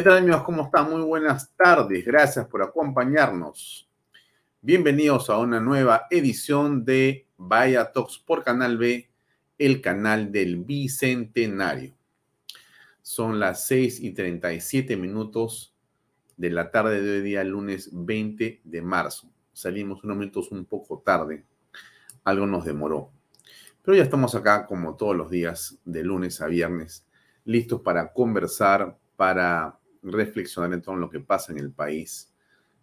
¿Qué tal amigos? ¿Cómo están? Muy buenas tardes. Gracias por acompañarnos. Bienvenidos a una nueva edición de Vaya Talks por Canal B, el canal del Bicentenario. Son las 6 y 37 minutos de la tarde de hoy día, lunes 20 de marzo. Salimos unos minutos un poco tarde. Algo nos demoró. Pero ya estamos acá como todos los días, de lunes a viernes, listos para conversar, para reflexionar en todo lo que pasa en el país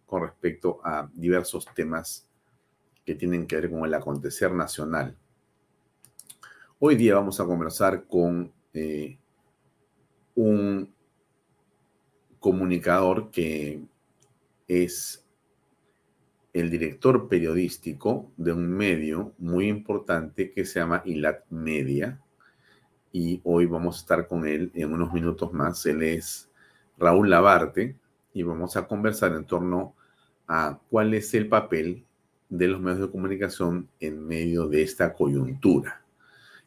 con respecto a diversos temas que tienen que ver con el acontecer nacional. Hoy día vamos a conversar con eh, un comunicador que es el director periodístico de un medio muy importante que se llama ILAT Media. Y hoy vamos a estar con él en unos minutos más. Él es Raúl Labarte y vamos a conversar en torno a cuál es el papel de los medios de comunicación en medio de esta coyuntura.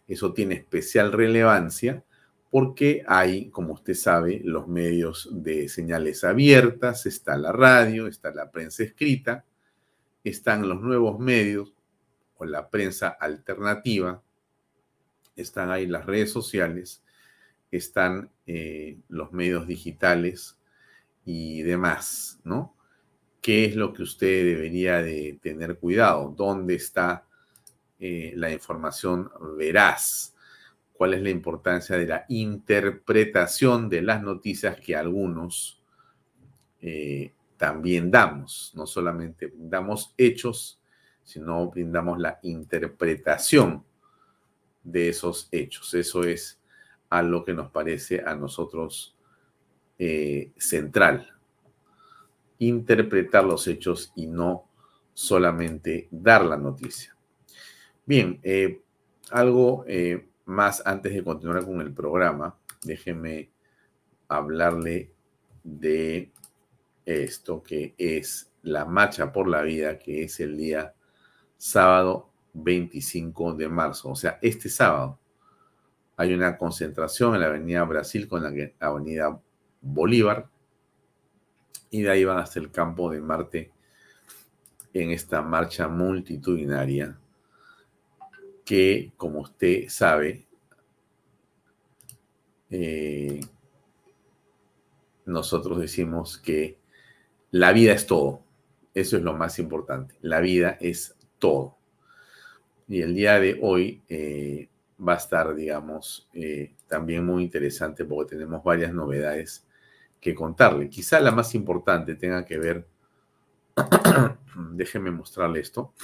Eso tiene especial relevancia porque hay, como usted sabe, los medios de señales abiertas, está la radio, está la prensa escrita, están los nuevos medios o la prensa alternativa, están ahí las redes sociales, están eh, los medios digitales y demás, ¿no? ¿Qué es lo que usted debería de tener cuidado? ¿Dónde está eh, la información veraz? ¿Cuál es la importancia de la interpretación de las noticias que algunos eh, también damos? No solamente damos hechos, sino brindamos la interpretación de esos hechos. Eso es a lo que nos parece a nosotros eh, central interpretar los hechos y no solamente dar la noticia. Bien, eh, algo eh, más antes de continuar con el programa, déjeme hablarle de esto que es la marcha por la vida, que es el día sábado 25 de marzo, o sea, este sábado. Hay una concentración en la Avenida Brasil con la Avenida Bolívar y de ahí van hasta el campo de Marte en esta marcha multitudinaria que, como usted sabe, eh, nosotros decimos que la vida es todo. Eso es lo más importante. La vida es todo. Y el día de hoy eh, va a estar, digamos, eh, también muy interesante porque tenemos varias novedades que contarle. Quizá la más importante tenga que ver, déjeme mostrarle esto.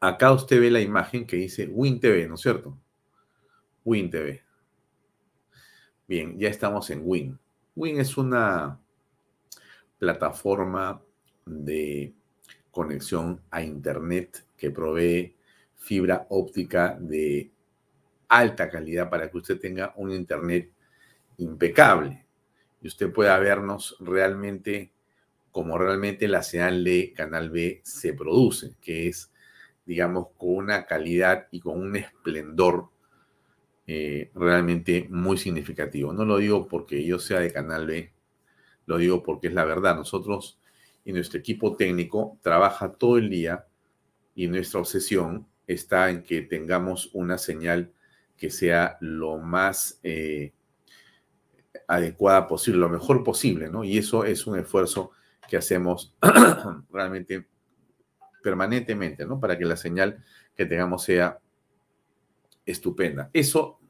Acá usted ve la imagen que dice WinTV, ¿no es cierto? WinTV. Bien, ya estamos en Win. Win es una plataforma de conexión a Internet que provee fibra óptica de alta calidad para que usted tenga un Internet impecable y usted pueda vernos realmente como realmente la señal de Canal B se produce, que es, digamos, con una calidad y con un esplendor eh, realmente muy significativo. No lo digo porque yo sea de Canal B, lo digo porque es la verdad. Nosotros y nuestro equipo técnico trabaja todo el día y nuestra obsesión está en que tengamos una señal que sea lo más eh, adecuada posible, lo mejor posible, ¿no? Y eso es un esfuerzo que hacemos realmente permanentemente, ¿no? Para que la señal que tengamos sea estupenda. Eso,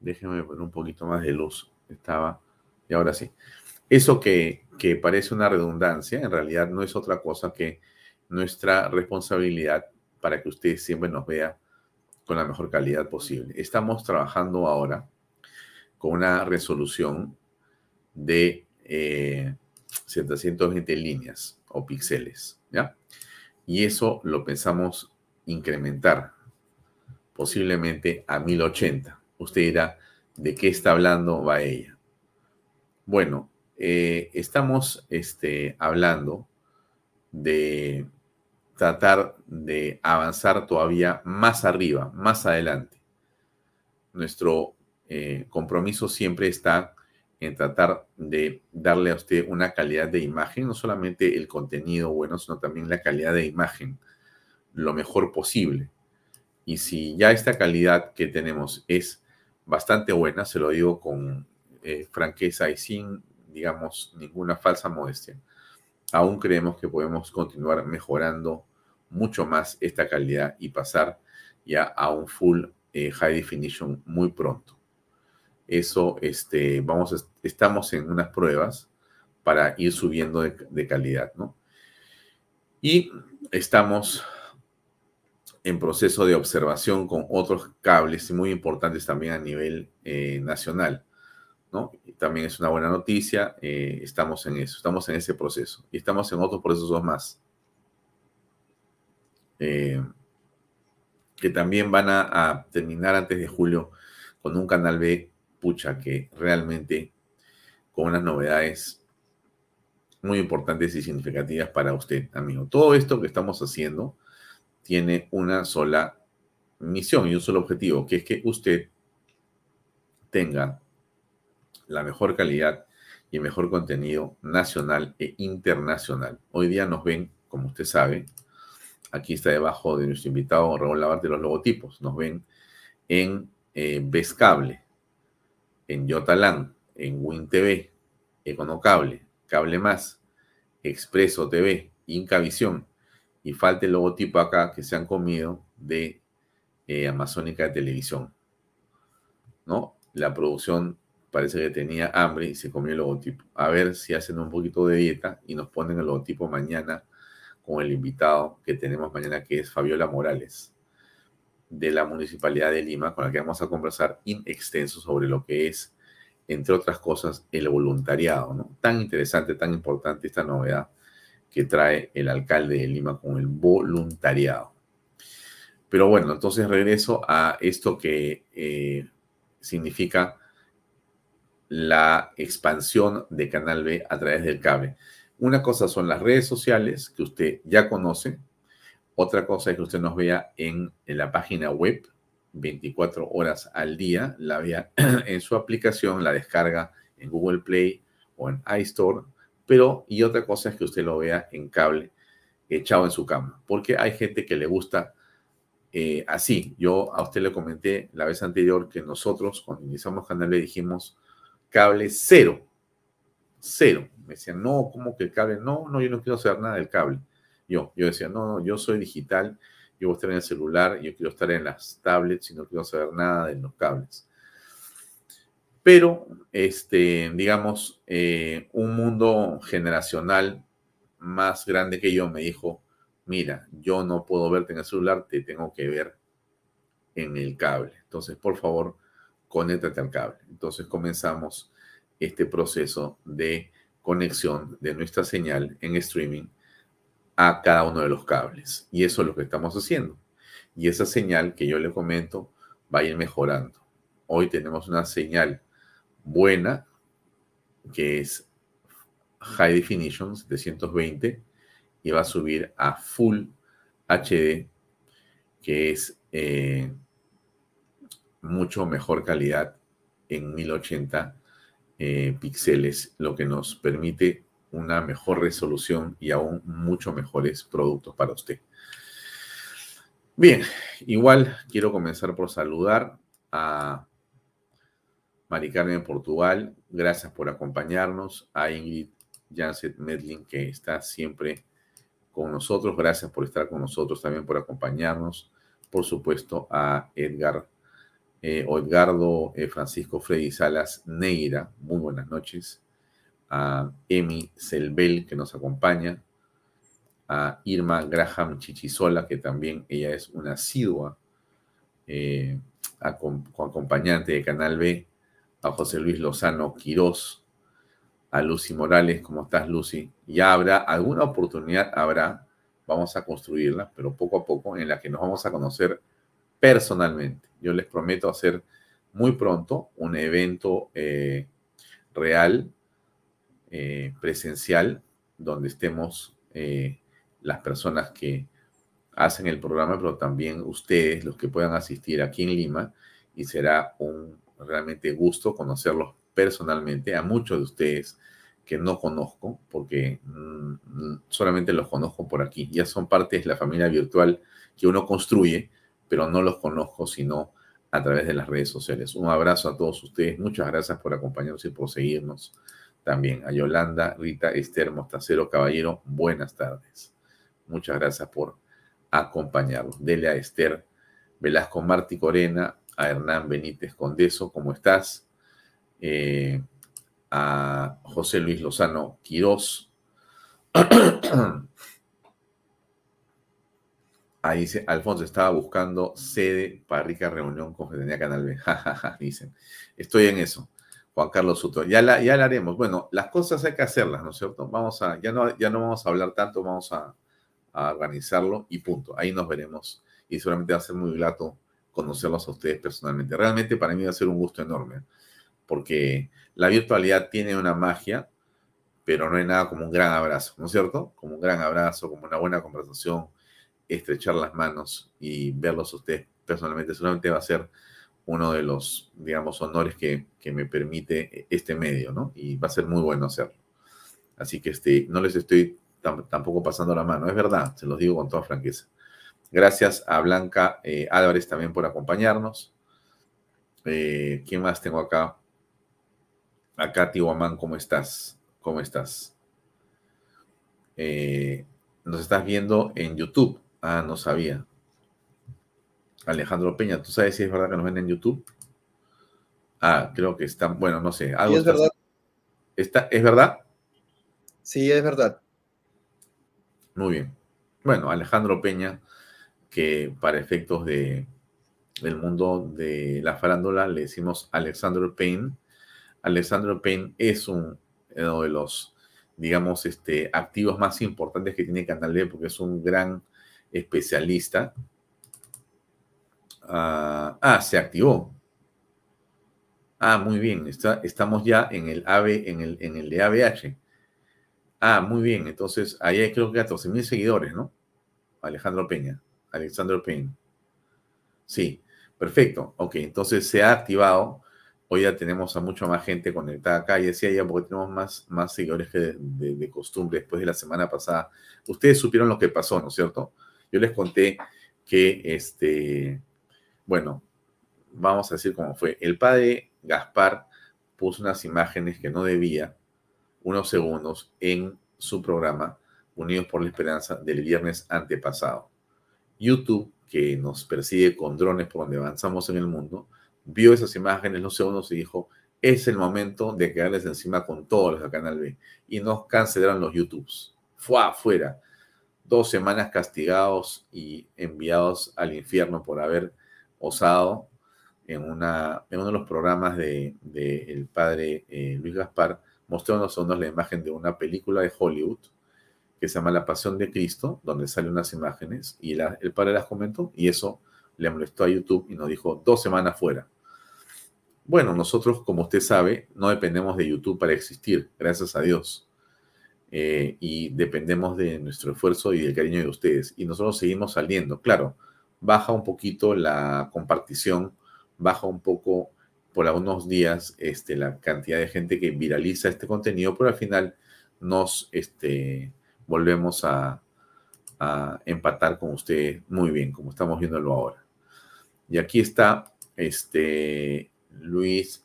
déjenme poner un poquito más de luz, estaba, y ahora sí. Eso que, que parece una redundancia, en realidad no es otra cosa que nuestra responsabilidad para que usted siempre nos vea con la mejor calidad posible. Estamos trabajando ahora con una resolución de 720 eh, líneas o píxeles, ¿ya? Y eso lo pensamos incrementar posiblemente a 1080. Usted dirá, ¿de qué está hablando va ella? Bueno, eh, estamos este, hablando de tratar de avanzar todavía más arriba, más adelante. Nuestro eh, compromiso siempre está en tratar de darle a usted una calidad de imagen, no solamente el contenido bueno, sino también la calidad de imagen lo mejor posible. Y si ya esta calidad que tenemos es bastante buena, se lo digo con eh, franqueza y sin, digamos, ninguna falsa modestia, aún creemos que podemos continuar mejorando mucho más esta calidad y pasar ya a un full eh, high definition muy pronto. Eso, este, vamos, estamos en unas pruebas para ir subiendo de, calidad, ¿no? Y estamos en proceso de observación con otros cables muy importantes también a nivel eh, nacional. También es una buena noticia, eh, estamos en eso, estamos en ese proceso y estamos en otros procesos más. Eh, que también van a, terminar antes de julio con un canal B, pucha, que realmente con unas novedades muy importantes y significativas para usted, amigo. Todo esto que estamos haciendo tiene una sola misión y un solo objetivo, que es que usted tenga la mejor calidad y el mejor contenido nacional e internacional. Hoy día nos ven, como usted sabe, aquí está debajo de nuestro invitado Raúl Lavarte los logotipos, nos ven en eh, Cable, en Yotalán, en WinTV, Econocable, Cable Más, Expreso TV, Incavisión, y falta el logotipo acá que se han comido de eh, Amazónica de Televisión. ¿No? La producción parece que tenía hambre y se comió el logotipo. A ver si hacen un poquito de dieta y nos ponen el logotipo mañana con el invitado que tenemos mañana, que es Fabiola Morales, de la Municipalidad de Lima, con la que vamos a conversar in extenso sobre lo que es, entre otras cosas, el voluntariado. Tan interesante, tan importante esta novedad que trae el alcalde de Lima con el voluntariado. Pero bueno, entonces regreso a esto que eh, significa la expansión de Canal B a través del cable. Una cosa son las redes sociales que usted ya conoce. Otra cosa es que usted nos vea en, en la página web 24 horas al día, la vea en su aplicación, la descarga en Google Play o en iStore pero, y otra cosa es que usted lo vea en cable, echado en su cama, porque hay gente que le gusta eh, así. Yo a usted le comenté la vez anterior que nosotros, cuando iniciamos Canal le dijimos cable cero, cero. Me decían, no, ¿cómo que el cable? No, no, yo no quiero saber nada del cable. Yo, yo decía, no, no, yo soy digital, yo voy a estar en el celular, yo quiero estar en las tablets y no quiero saber nada de los cables. Pero, este, digamos, eh, un mundo generacional más grande que yo me dijo, mira, yo no puedo verte en el celular, te tengo que ver en el cable. Entonces, por favor, conéctate al cable. Entonces comenzamos este proceso de conexión de nuestra señal en streaming a cada uno de los cables. Y eso es lo que estamos haciendo. Y esa señal que yo le comento va a ir mejorando. Hoy tenemos una señal buena, que es High Definition 720, y va a subir a Full HD, que es eh, mucho mejor calidad en 1080 eh, píxeles, lo que nos permite una mejor resolución y aún mucho mejores productos para usted. Bien, igual quiero comenzar por saludar a Mari Carmen Portugal, gracias por acompañarnos. A Ingrid Janset Medlin, que está siempre con nosotros. Gracias por estar con nosotros, también por acompañarnos. Por supuesto, a Edgar eh, o Edgardo eh, Francisco Freddy Salas Neira. Muy buenas noches. A Emi Selbel, que nos acompaña. A Irma Graham Chichisola, que también ella es una asidua eh, acompañante de Canal B a José Luis Lozano Quirós, a Lucy Morales, ¿cómo estás Lucy? Ya habrá alguna oportunidad, habrá, vamos a construirla, pero poco a poco, en la que nos vamos a conocer personalmente. Yo les prometo hacer muy pronto un evento eh, real, eh, presencial, donde estemos eh, las personas que hacen el programa, pero también ustedes, los que puedan asistir aquí en Lima, y será un realmente gusto conocerlos personalmente, a muchos de ustedes que no conozco, porque mm, solamente los conozco por aquí. Ya son parte de la familia virtual que uno construye, pero no los conozco sino a través de las redes sociales. Un abrazo a todos ustedes. Muchas gracias por acompañarnos y por seguirnos. También a Yolanda, Rita, Esther, Mostacero, Caballero, buenas tardes. Muchas gracias por acompañarnos. Dele a Esther Velasco Martí Corena, a Hernán Benítez Condeso, ¿cómo estás? Eh, a José Luis Lozano Quirós, Ahí dice, Alfonso estaba buscando sede para rica reunión con Fraternidad Canal B. dicen. Estoy en eso. Juan Carlos Suto. Ya la, ya la haremos. Bueno, las cosas hay que hacerlas, ¿no es cierto? Vamos a, ya no, ya no vamos a hablar tanto, vamos a, a organizarlo y punto. Ahí nos veremos. Y seguramente va a ser muy grato conocerlos a ustedes personalmente. Realmente para mí va a ser un gusto enorme, porque la virtualidad tiene una magia, pero no hay nada como un gran abrazo, ¿no es cierto? Como un gran abrazo, como una buena conversación, estrechar las manos y verlos a ustedes personalmente, solamente va a ser uno de los, digamos, honores que, me permite este medio, ¿no? Y va a ser muy bueno hacerlo. Así que este, no les estoy tampoco pasando la mano, es verdad, se los digo con toda franqueza. Gracias a Blanca eh, Álvarez también por acompañarnos. Eh, ¿Quién más tengo acá? Acá, Tihuamán, ¿cómo estás? ¿Cómo estás? Eh, nos estás viendo en YouTube. Ah, no sabía. Alejandro Peña, ¿tú sabes si es verdad que nos ven en YouTube? Ah, creo que están, bueno, no sé. Algo sí, es verdad. Está, ¿Es verdad? Sí, es verdad. Muy bien. Bueno, Alejandro Peña, que para efectos de, del mundo de la farándula le decimos Alexander Payne. Alexander Payne es un, uno de los, digamos, este, activos más importantes que tiene Canal D porque es un gran especialista. ah, ah se activó. Ah, muy bien. Está, estamos ya en el AV, en el, en el de ABH. Ah, muy bien. Entonces, ahí hay creo que 14 mil seguidores, ¿no? Alejandro Peña. Alexander Payne. Sí, perfecto. Ok, entonces se ha activado. Hoy ya tenemos a mucha más gente conectada acá. Y decía ya porque tenemos más, más seguidores que de, de, costumbre después de la semana pasada. Ustedes supieron lo que pasó, ¿no es cierto? Yo les conté que, este, bueno, vamos a decir cómo fue. El padre Gaspar puso unas imágenes que no debía, unos segundos, en su programa Unidos por la Esperanza del viernes antepasado. YouTube, que nos persigue con drones por donde avanzamos en el mundo, vio esas imágenes los segundos y dijo, es el momento de quedarles encima con todos los de Canal B. Y nos cancelaron los YouTubes. Fue afuera. Dos semanas castigados y enviados al infierno por haber osado en, una, en uno de los programas del de, el padre eh, Luis Gaspar, mostrándonos la imagen de una película de Hollywood que se llama La Pasión de Cristo, donde salen unas imágenes y el padre las comentó y eso le molestó a YouTube y nos dijo dos semanas fuera. Bueno, nosotros, como usted sabe, no dependemos de YouTube para existir, gracias a Dios. Eh, y dependemos de nuestro esfuerzo y del cariño de ustedes. Y nosotros seguimos saliendo. Claro, baja un poquito la compartición, baja un poco por algunos días este, la cantidad de gente que viraliza este contenido, pero al final nos, este, volvemos a, empatar con usted muy bien, como estamos viéndolo ahora. Y aquí está este Luis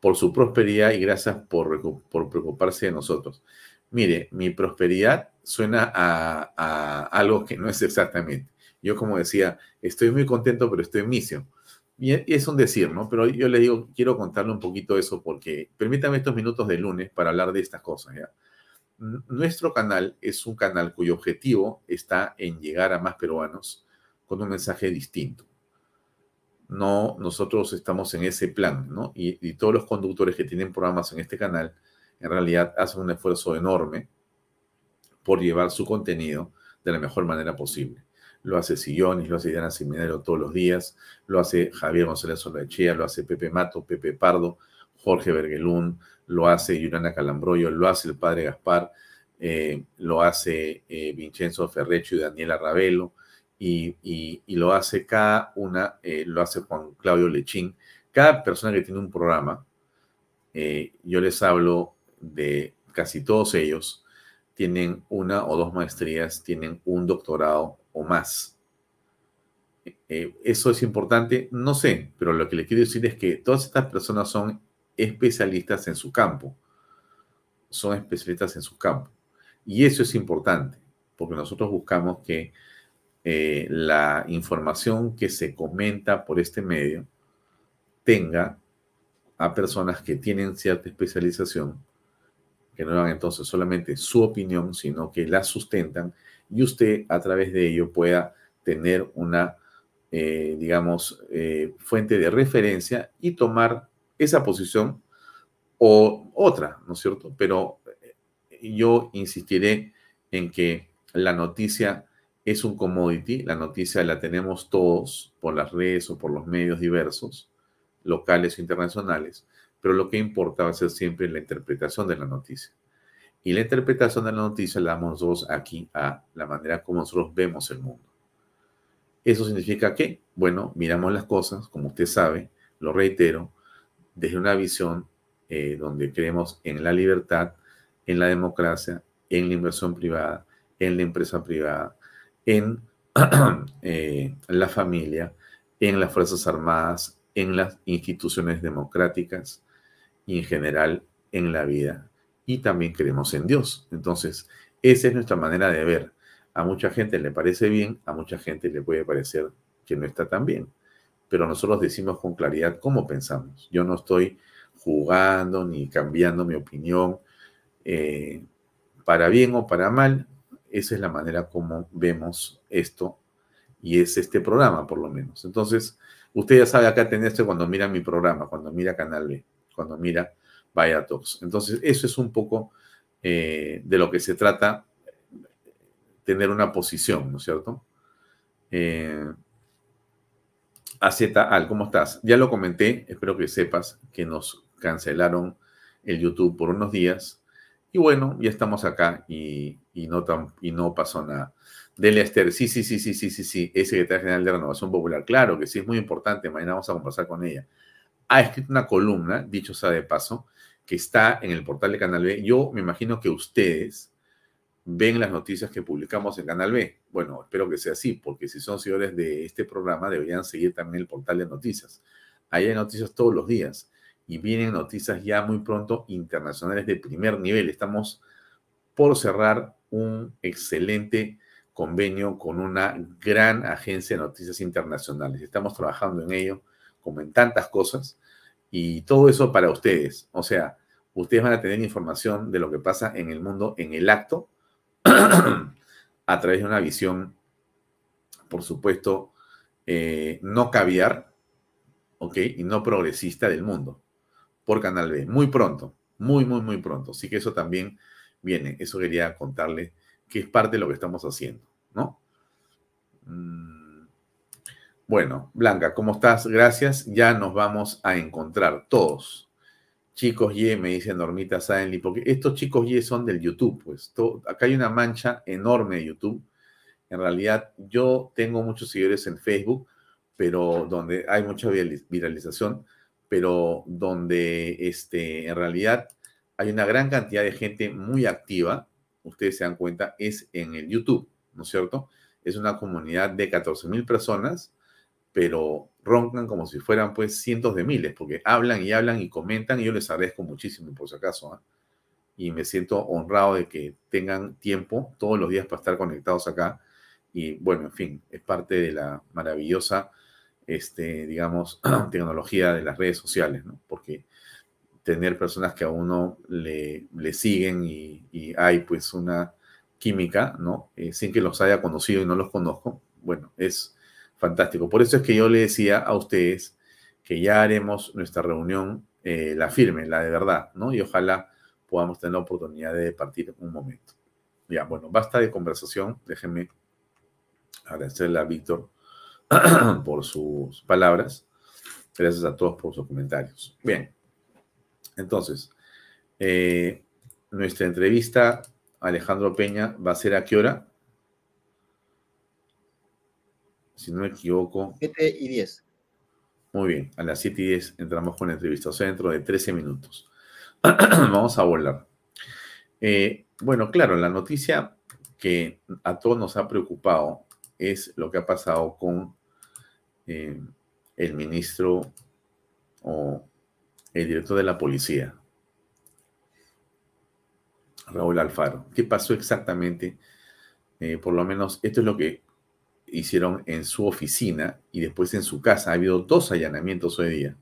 por su prosperidad y gracias por, por preocuparse de nosotros. Mire, mi prosperidad suena a, a, algo que no es exactamente. Yo como decía, estoy muy contento, pero estoy en misión. Y es un decir, ¿no? Pero yo le digo, quiero contarle un poquito eso porque permítame estos minutos de lunes para hablar de estas cosas, ¿ya? Nuestro canal es un canal cuyo objetivo está en llegar a más peruanos con un mensaje distinto. No, nosotros estamos en ese plan, ¿no? Y, y, todos los conductores que tienen programas en este canal, en realidad hacen un esfuerzo enorme por llevar su contenido de la mejor manera posible. Lo hace Sillones, lo hace Diana Seminario todos los días, lo hace Javier González Solachea, lo hace Pepe Mato, Pepe Pardo, Jorge Bergelún, lo hace Yurana Calambroyo, lo hace el padre Gaspar, eh, lo hace eh, Vincenzo Ferrecho y Daniela Ravelo, y, lo hace cada una, eh, lo hace Juan Claudio Lechín. Cada persona que tiene un programa, yo les hablo de casi todos ellos, tienen una o dos maestrías, tienen un doctorado o más. eso es importante, no sé, pero lo que le quiero decir es que todas estas personas son especialistas en su campo. Son especialistas en su campo. Y eso es importante, porque nosotros buscamos que eh, la información que se comenta por este medio tenga a personas que tienen cierta especialización, que no dan entonces solamente su opinión, sino que la sustentan y usted a través de ello pueda tener una, eh, digamos, eh, fuente de referencia y tomar esa posición o otra, ¿no es cierto? Pero yo insistiré en que la noticia es un commodity, la noticia la tenemos todos por las redes o por los medios diversos, locales o internacionales, pero lo que importa va a ser siempre la interpretación de la noticia. Y la interpretación de la noticia la damos nosotros aquí a la manera como nosotros vemos el mundo. ¿Eso significa que? Bueno, miramos las cosas, como usted sabe, lo reitero, desde una visión eh, donde creemos en la libertad, en la democracia, en la inversión privada, en la empresa privada, en eh, la familia, en las Fuerzas Armadas, en las instituciones democráticas y en general en la vida. Y también creemos en Dios. Entonces, esa es nuestra manera de ver. A mucha gente le parece bien, a mucha gente le puede parecer que no está tan bien. Pero nosotros decimos con claridad cómo pensamos. Yo no estoy jugando ni cambiando mi opinión eh, para bien o para mal. Esa es la manera como vemos esto y es este programa, por lo menos. Entonces, usted ya sabe acá tenerse cuando mira mi programa, cuando mira Canal B, cuando mira Vaya Talks. Entonces, eso es un poco eh, de lo que se trata, tener una posición, ¿no es cierto? Eh, Al, ¿cómo estás? Ya lo comenté, espero que sepas que nos cancelaron el YouTube por unos días y bueno, ya estamos acá y, no, tan, y no pasó nada. Delia Esther, sí, sí, sí, sí, sí, sí, sí, es secretaria general de Renovación Popular. Claro que sí, es muy importante. Mañana vamos a conversar con ella. Ha escrito una columna, dicho sea de paso, que está en el portal de Canal B. Yo me imagino que ustedes ven las noticias que publicamos en Canal B. Bueno, espero que sea así, porque si son seguidores de este programa, deberían seguir también el portal de noticias. Ahí hay noticias todos los días y vienen noticias ya muy pronto internacionales de primer nivel. Estamos por cerrar un excelente convenio con una gran agencia de noticias internacionales. Estamos trabajando en ello, como en tantas cosas, y todo eso para ustedes. O sea, ustedes van a tener información de lo que pasa en el mundo en el acto a través de una visión, por supuesto, eh, no caviar, ¿ok? Y no progresista del mundo por Canal B, muy pronto, muy, muy, muy pronto. Así que eso también viene, eso quería contarle que es parte de lo que estamos haciendo, ¿no? Mm, bueno, Blanca, ¿cómo estás? Gracias. Ya nos vamos a encontrar todos. Chicos Y, me dice Normita Saenli, porque estos chicos Y son del YouTube, pues. acá hay una mancha enorme de YouTube. En realidad, yo tengo muchos seguidores en Facebook, pero donde hay mucha viralización, pero donde este, en realidad hay una gran cantidad de gente muy activa, ustedes se dan cuenta, es en el YouTube, ¿no es cierto? Es una comunidad de 14 mil personas, pero roncan como si fueran pues cientos de miles, porque hablan y hablan y comentan y yo les agradezco muchísimo por si acaso. ¿ah? Y me siento honrado de que tengan tiempo todos los días para estar conectados acá. Y bueno, en fin, es parte de la maravillosa este, digamos, tecnología de las redes sociales, ¿no? Porque tener personas que a uno le, le siguen y, hay pues una química, ¿no? Eh, sin que los haya conocido y no los conozco, bueno, es fantástico. Por eso es que yo le decía a ustedes que ya haremos nuestra reunión, eh, la firme, la de verdad, ¿no? Y ojalá podamos tener la oportunidad de partir un momento. Ya, bueno, basta de conversación. Déjenme agradecerle a Víctor por sus palabras. Gracias a todos por sus comentarios. Bien, entonces, eh, nuestra entrevista, Alejandro Peña, va a ser a qué hora? Si no me equivoco. 7 y 10. Muy bien, a las 7 y 10 entramos con la entrevista, o sea, dentro de 13 minutos. Vamos a volar. Eh, bueno, claro, la noticia que a todos nos ha preocupado es lo que ha pasado con eh, el ministro o el director de la policía, Raúl Alfaro. ¿Qué pasó exactamente? Eh, por lo menos esto es lo que hicieron en su oficina y después en su casa. Ha habido dos allanamientos hoy día.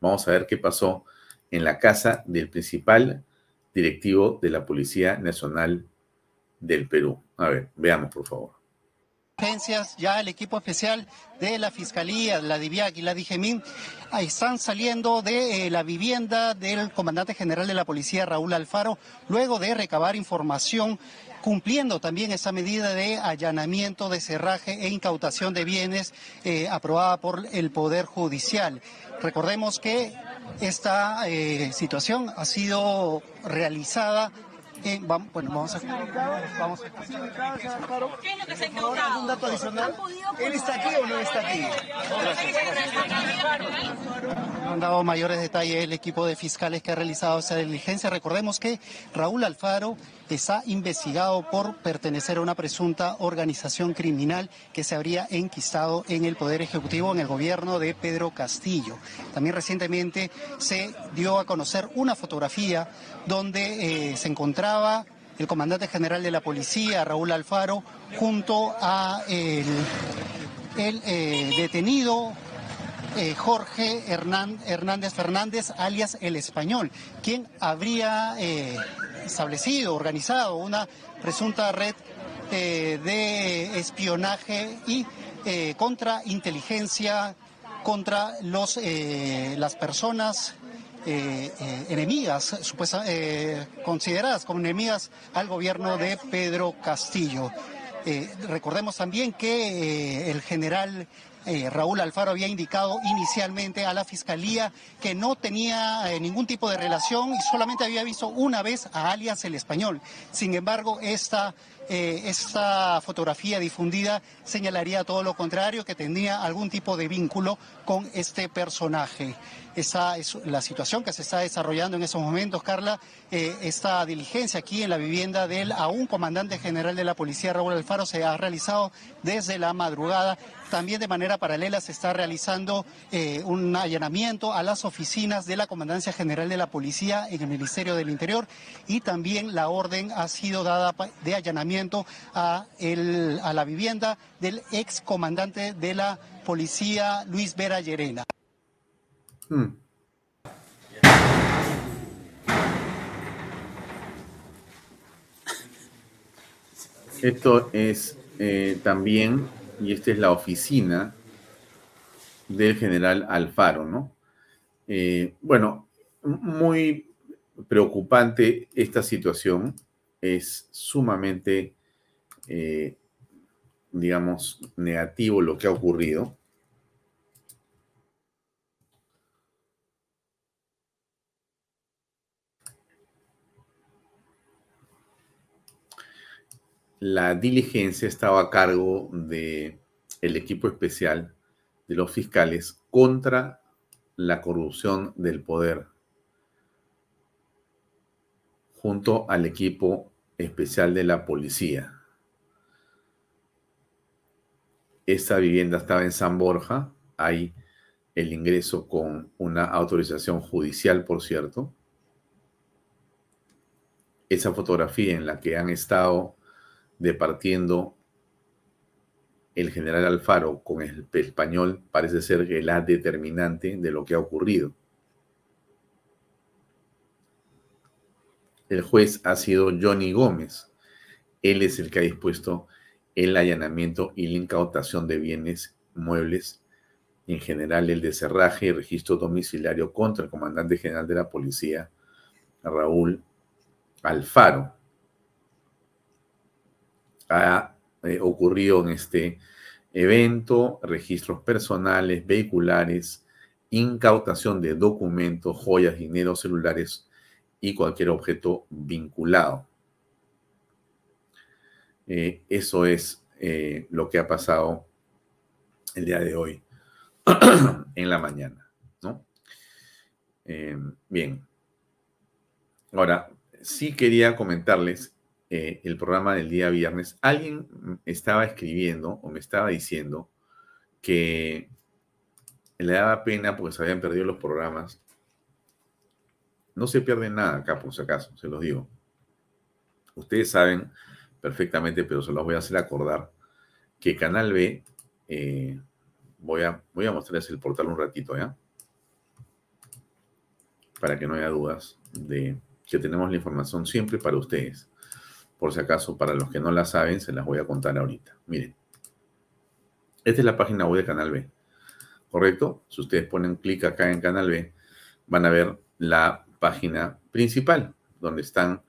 Vamos a ver qué pasó en la casa del principal directivo de la Policía Nacional del Perú. A ver, veamos por favor. Ya el equipo especial de la Fiscalía, la DIVIAC y la DIGEMIN están saliendo de eh, la vivienda del comandante general de la policía, Raúl Alfaro, luego de recabar información cumpliendo también esa medida de allanamiento, de cerraje e incautación de bienes eh, aprobada por el Poder Judicial. Recordemos que esta eh, situación ha sido realizada eh, vamos, bueno, vamos a... Vamos a... ¿Qué es lo que se ha incautado? Un dato adicional. ¿Él está aquí o no está aquí? Han dado mayores detalles el equipo de fiscales que ha realizado esa diligencia. Recordemos que Raúl Alfaro está investigado por pertenecer a una presunta organización criminal que se habría enquistado en el Poder Ejecutivo en el gobierno de Pedro Castillo. También recientemente se dio a conocer una fotografía donde eh, se encontraba el comandante general de la policía, Raúl Alfaro, junto a el, eh, detenido eh, Jorge Hernández Fernández, alias El Español, quien habría establecido, organizado una presunta red de espionaje y contra inteligencia contra los, las personas eh, eh, enemigas, supuesta, eh, consideradas como enemigas al gobierno de Pedro Castillo. recordemos también que el general Raúl Alfaro había indicado inicialmente a la Fiscalía que no tenía ningún tipo de relación y solamente había visto una vez a alias el español. Sin embargo, esta, esta fotografía difundida señalaría todo lo contrario, que tenía algún tipo de vínculo con este personaje. Esa es la situación que se está desarrollando en esos momentos, Carla. Eh, esta diligencia aquí en la vivienda del aún comandante general de la policía, Raúl Alfaro, se ha realizado desde la madrugada. También de manera paralela se está realizando eh, un allanamiento a las oficinas de la Comandancia General de la Policía en el Ministerio del Interior y también la orden ha sido dada de allanamiento a, a la vivienda del ex comandante de la Policía, Luis Vera Llerena. Hmm. Esto es eh, también, y esta es la oficina del general Alfaro, ¿no? Eh, bueno, muy preocupante esta situación, es sumamente, eh, digamos, negativo lo que ha ocurrido. La diligencia estaba a cargo del el equipo especial de los fiscales contra la corrupción del poder, junto al equipo especial de la policía. Esta vivienda estaba en San Borja, hay el ingreso con una autorización judicial, por cierto. Esa fotografía en la que han estado departiendo el general Alfaro con el español parece ser la determinante de lo que ha ocurrido. El juez ha sido Johnny Gómez. Él es el que ha dispuesto el allanamiento y la incautación de bienes muebles, en general el deserraje y registro domiciliario contra el comandante general de la policía, Raúl Alfaro ha eh, ocurrido en este evento, registros personales, vehiculares, incautación de documentos, joyas, dinero, celulares y cualquier objeto vinculado. Eh, eso es eh, lo que ha pasado el día de hoy en la mañana, ¿no? bien. Ahora, sí quería comentarles eh, el programa del día viernes, alguien estaba escribiendo o me estaba diciendo que le daba pena porque se habían perdido los programas. No se pierde nada acá, por si acaso, se los digo. Ustedes saben perfectamente, pero se los voy a hacer acordar, que Canal B, eh, voy, a, voy a mostrarles el portal un ratito, ¿ya? Para que no haya dudas de que tenemos la información siempre para ustedes. Por si acaso, para los que no la saben, se las voy a contar ahorita. Miren, Esta es la página web de Canal B. ¿Correcto? Si ustedes ponen clic acá en Canal B, van a ver la página principal, donde están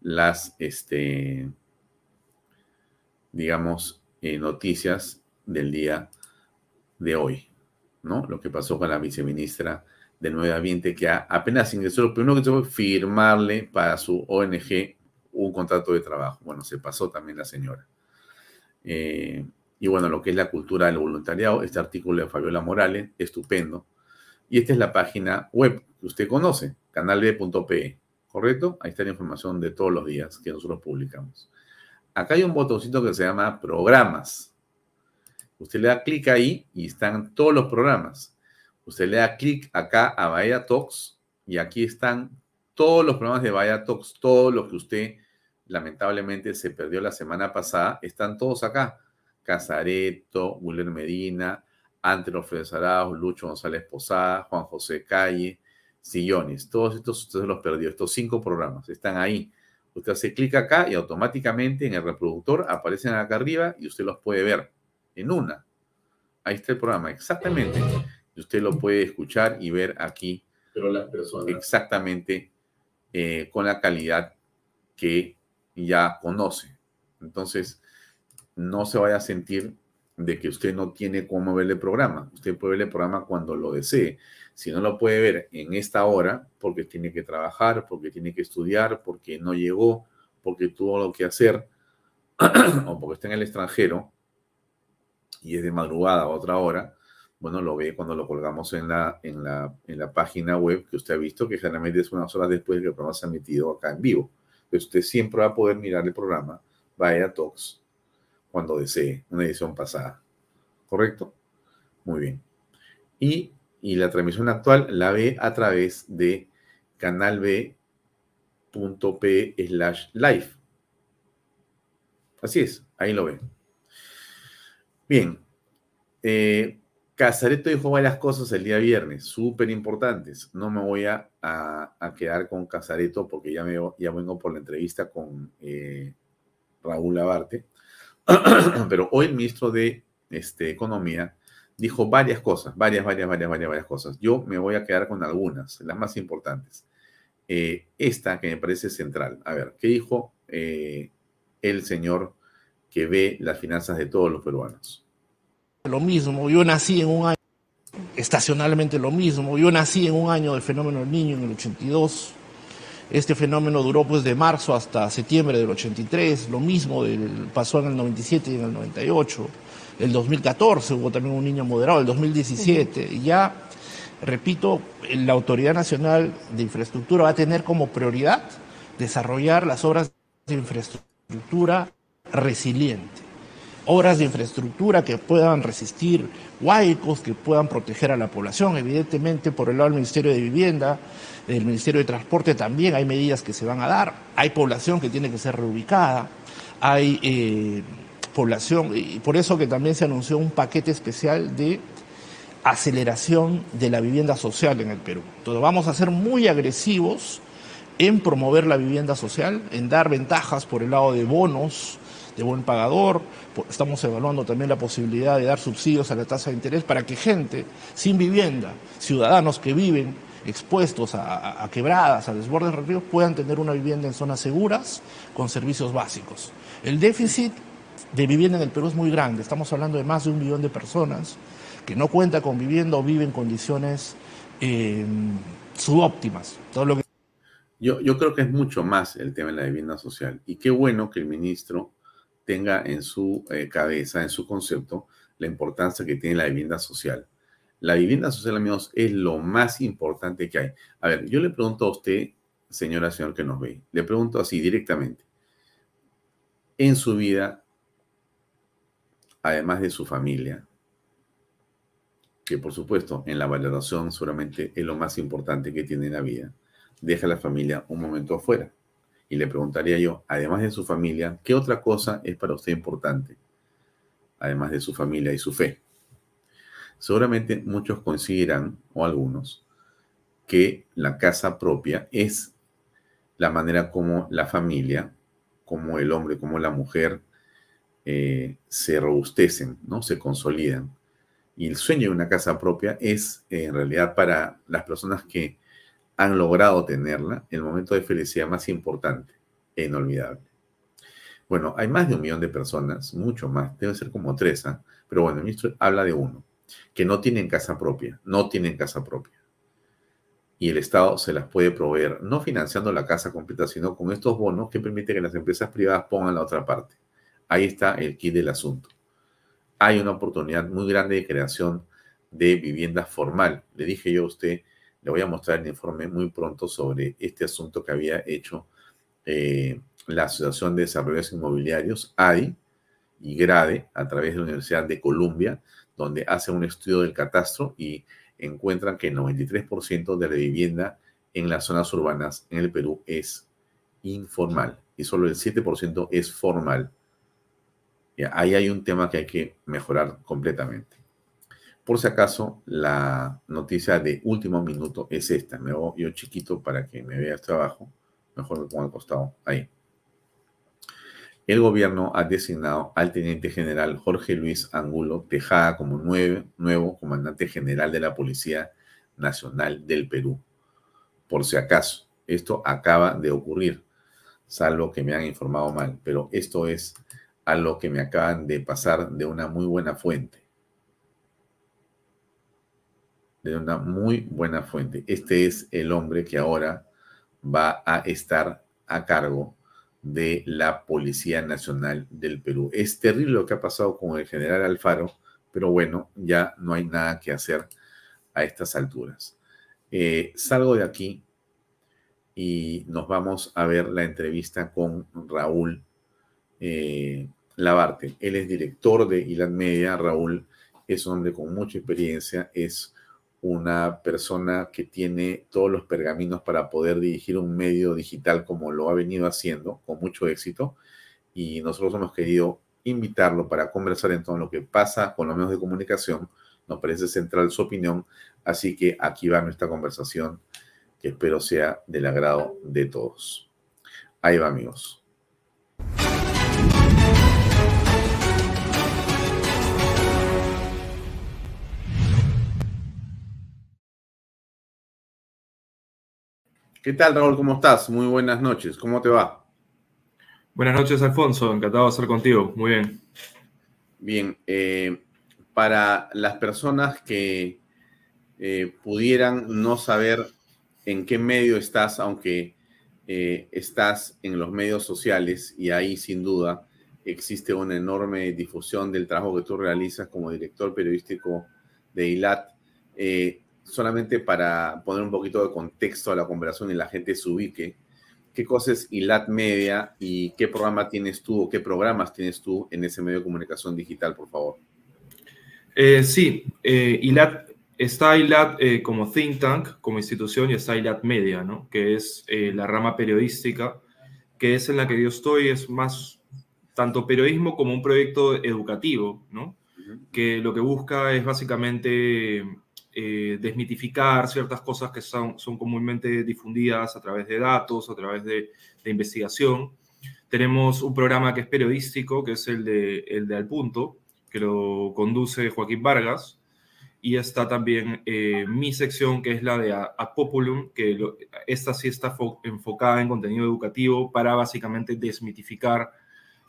las, este, digamos, eh, noticias del día de hoy, ¿no? Lo que pasó con la viceministra del Medio Ambiente que apenas ingresó, lo primero que tuvo fue firmarle para su ONG un contrato de trabajo. Bueno, se pasó también la señora. Eh, y bueno, lo que es la cultura del voluntariado, este artículo de Fabiola Morales, estupendo. Y esta es la página web que usted conoce, canalb.pe, ¿correcto? Ahí está la información de todos los días que nosotros publicamos. Acá hay un botoncito que se llama programas. Usted le da clic ahí y están todos los programas. Usted le da clic acá a Bahía Talks y aquí están todos los programas de Bahía Talks, todos los que usted lamentablemente se perdió la semana pasada, están todos acá. Casareto, Guller Medina, Antero Flores Lucho González Posada, Juan José Calle, Sillones. Todos estos usted los perdió. Estos cinco programas están ahí. Usted hace clic acá y automáticamente en el reproductor aparecen acá arriba y usted los puede ver en una. Ahí está el programa, exactamente. Y usted lo puede escuchar y ver aquí. Pero las personas. Exactamente eh, con la calidad que ya conoce. Entonces, no se vaya a sentir de que usted no tiene cómo ver el programa. Usted puede ver el programa cuando lo desee. Si no lo puede ver en esta hora, porque tiene que trabajar, porque tiene que estudiar, porque no llegó, porque tuvo lo que hacer, o porque está en el extranjero y es de madrugada a otra hora, bueno, lo ve cuando lo colgamos en la, en la, en la página web que usted ha visto, que generalmente es unas horas después de que el programa se ha emitido acá en vivo. Entonces usted siempre va a poder mirar el programa vaya Talks cuando desee, una edición pasada. ¿Correcto? Muy bien. Y, y la transmisión actual la ve a través de canalb.p slash live. Así es, ahí lo ven. Bien. Eh, Casareto dijo varias cosas el día viernes, súper importantes. No me voy a, quedar con Casareto porque ya, me, ya vengo por la entrevista con eh, Raúl Labarte. Pero hoy el ministro de este, Economía dijo varias cosas, varias, varias, varias, varias, varias cosas. Yo me voy a quedar con algunas, las más importantes. Eh, esta que me parece central. A ver, ¿qué dijo eh, el señor que ve las finanzas de todos los peruanos? Lo mismo, yo nací en un año, estacionalmente lo mismo, yo nací en un año del fenómeno del niño, en el 82, este fenómeno duró pues de marzo hasta septiembre del 83, lo mismo pasó en el 97 y en el 98, el 2014 hubo también un niño moderado, el 2017, y ya, repito, la Autoridad Nacional de Infraestructura va a tener como prioridad desarrollar las obras de infraestructura resiliente obras de infraestructura que puedan resistir huaicos, que puedan proteger a la población. Evidentemente, por el lado del Ministerio de Vivienda, del Ministerio de Transporte también hay medidas que se van a dar. Hay población que tiene que ser reubicada, hay eh, población, y por eso que también se anunció un paquete especial de aceleración de la vivienda social en el Perú. Entonces vamos a ser muy agresivos en promover la vivienda social, en dar ventajas por el lado de bonos, de buen pagador. Estamos evaluando también la posibilidad de dar subsidios a la tasa de interés para que gente sin vivienda, ciudadanos que viven expuestos a, quebradas, a desbordes ríos, puedan tener una vivienda en zonas seguras con servicios básicos. El déficit de vivienda en el Perú es muy grande. Estamos hablando de más de un millón de personas que no cuentan con vivienda o viven en condiciones eh, subóptimas. Yo, yo creo que es mucho más el tema de la vivienda social. Y qué bueno que el ministro tenga en su eh, cabeza, en su concepto, la importancia que tiene la vivienda social. La vivienda social, amigos, es lo más importante que hay. A ver, yo le pregunto a usted, señora, señor que nos ve, le pregunto así directamente. En su vida, además de su familia, que por supuesto en la valoración seguramente es lo más importante que tiene en la vida, deja la familia un momento afuera. Y le preguntaría yo, además de su familia, ¿qué otra cosa es para usted importante? Además de su familia y su fe. Seguramente muchos consideran, o algunos, que la casa propia es la manera como la familia, como el hombre, como la mujer, eh, se robustecen, ¿no? Se consolidan. Y el sueño de una casa propia es, en realidad, para las personas que han logrado tenerla, el momento de felicidad más importante e inolvidable. Bueno, hay más de un millón de personas, mucho más, debe ser como tres, ¿ah? pero bueno, el ministro habla de uno, que no tienen casa propia, no tienen casa propia. Y el Estado se las puede proveer, no financiando la casa completa, sino con estos bonos que permiten que las empresas privadas pongan la otra parte. Ahí está el kit del asunto. Hay una oportunidad muy grande de creación de vivienda formal. Le dije yo a usted le voy a mostrar el informe muy pronto sobre este asunto que había hecho eh, la Asociación de Desarrollos Inmobiliarios, ADI, y GRADE, a través de la Universidad de Columbia, donde hace un estudio del catastro y encuentran que el 93% de la vivienda en las zonas urbanas en el Perú es informal y solo el 7% es formal. ahí hay un tema que hay que mejorar completamente. Por si acaso, la noticia de último minuto es esta. Me voy yo chiquito para que me vea hasta abajo. Mejor me pongo al costado. Ahí. El gobierno ha designado al teniente general Jorge Luis Angulo Tejada como nuevo comandante general de la Policía Nacional del Perú. Por si acaso, esto acaba de ocurrir, salvo que me han informado mal, pero esto es a lo que me acaban de pasar de una muy buena fuente de una muy buena fuente. Este es el hombre que ahora va a estar a cargo de la Policía Nacional del Perú. Es terrible lo que ha pasado con el general Alfaro, pero bueno, ya no hay nada que hacer a estas alturas. Eh, salgo de aquí y nos vamos a ver la entrevista con Raúl eh, Labarte. Él es director de Ilan Media. Raúl es un hombre con mucha experiencia, es una persona que tiene todos los pergaminos para poder dirigir un medio digital como lo ha venido haciendo con mucho éxito y nosotros hemos querido invitarlo para conversar en todo lo que pasa con los medios de comunicación. Nos parece central su opinión, así que aquí va nuestra conversación que espero sea del agrado de todos. Ahí va amigos. ¿Qué tal, Raúl? ¿Cómo estás? Muy buenas noches. ¿Cómo te va? Buenas noches, Alfonso. Encantado de estar contigo. Muy bien. Bien. Eh, para las personas que eh, pudieran no saber en qué medio estás, aunque eh, estás en los medios sociales y ahí sin duda existe una enorme difusión del trabajo que tú realizas como director periodístico de ILAT solamente para poner un poquito de contexto a la conversación y la gente se ubique, ¿qué cosa es ILAT Media y qué programa tienes tú o qué programas tienes tú en ese medio de comunicación digital, por favor? Eh, sí, eh, ILAT, está ILAT eh, como think tank, como institución, y está ILAT Media, ¿no? que es la rama periodística, que es en la que yo estoy, es más tanto periodismo como un proyecto educativo, ¿no? que lo que busca es básicamente eh, desmitificar ciertas cosas que son, son comúnmente difundidas a través de datos, a través de, investigación. Tenemos un programa que es periodístico, que es el de, el de Al Punto, que lo conduce Joaquín Vargas. Y está también eh, mi sección, que es la de A, Populum, que esta sí está enfocada en contenido educativo para básicamente desmitificar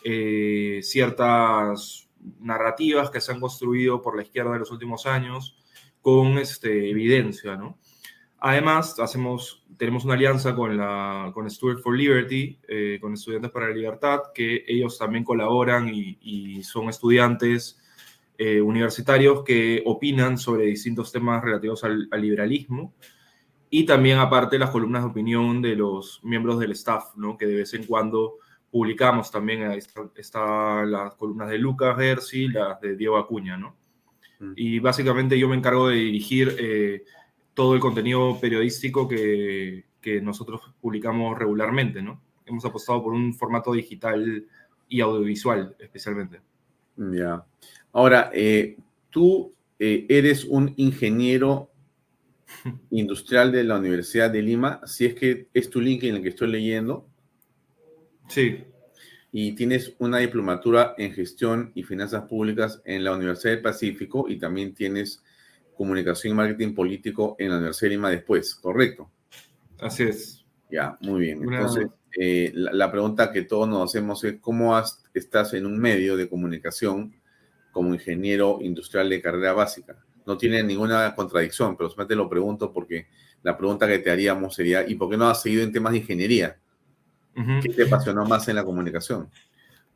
eh, ciertas narrativas que se han construido por la izquierda en los últimos años con este, evidencia, ¿no? Además, hacemos, tenemos una alianza con, la, con Students for Liberty, eh, con Estudiantes para la Libertad, que ellos también colaboran y, son estudiantes eh, universitarios que opinan sobre distintos temas relativos al, liberalismo. Y también, aparte, las columnas de opinión de los miembros del staff, ¿no? que de vez en cuando publicamos también. Están las columnas de Lucas Gersi, las de Diego Acuña, ¿no? Y básicamente yo me encargo de dirigir eh, todo el contenido periodístico que, que, nosotros publicamos regularmente, ¿no? Hemos apostado por un formato digital y audiovisual especialmente. Ya. Ahora, eh, tú eh, eres un ingeniero industrial de la Universidad de Lima, si es que es tu link en el que estoy leyendo. Sí. Y tienes una diplomatura en gestión y finanzas públicas en la Universidad del Pacífico y también tienes comunicación y marketing político en la Universidad de Lima después, ¿correcto? Así es. Ya, muy bien. Entonces, eh, la, pregunta que todos nos hacemos es, ¿cómo estás en un medio de comunicación como ingeniero industrial de carrera básica? No tiene ninguna contradicción, pero solamente lo pregunto porque la pregunta que te haríamos sería, ¿y por qué no has seguido en temas de ingeniería? ¿Qué te apasionó más en la comunicación?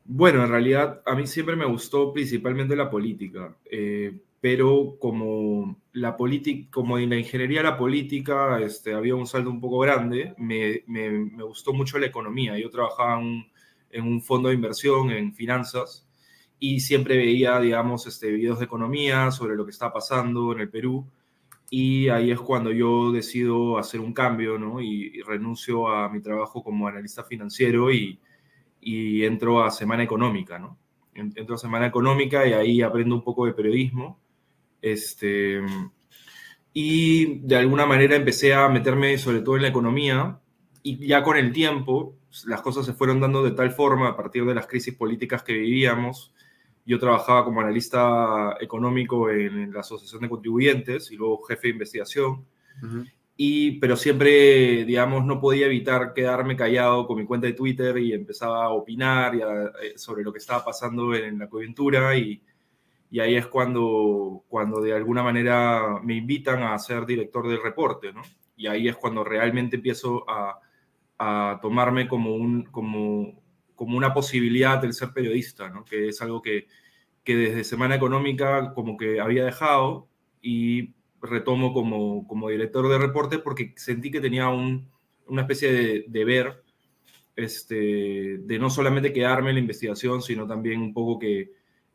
Bueno, en realidad a mí siempre me gustó principalmente la política, eh, pero como la política, como en la ingeniería la política este, había un salto un poco grande, me, me, gustó mucho la economía. Yo trabajaba en un, fondo de inversión en finanzas y siempre veía, digamos, este, videos de economía sobre lo que está pasando en el Perú y ahí es cuando yo decido hacer un cambio, ¿no? Y, renuncio a mi trabajo como analista financiero y, y, entro a Semana Económica, ¿no? Entro a Semana Económica y ahí aprendo un poco de periodismo. Este, y de alguna manera empecé a meterme sobre todo en la economía y ya con el tiempo las cosas se fueron dando de tal forma a partir de las crisis políticas que vivíamos yo trabajaba como analista económico en, la Asociación de Contribuyentes y luego jefe de investigación. y, pero siempre, digamos, no podía evitar quedarme callado con mi cuenta de Twitter y empezaba a opinar eh, sobre lo que estaba pasando en, la coyuntura y, y, ahí es cuando, cuando de alguna manera me invitan a ser director del reporte, ¿no? Y ahí es cuando realmente empiezo a, a tomarme como, un, como, como una posibilidad el ser periodista, ¿no? que es algo que, que, desde Semana Económica como que había dejado y retomo como, como director de reporte porque sentí que tenía un, una especie de deber este, de no solamente quedarme en la investigación, sino también un poco que,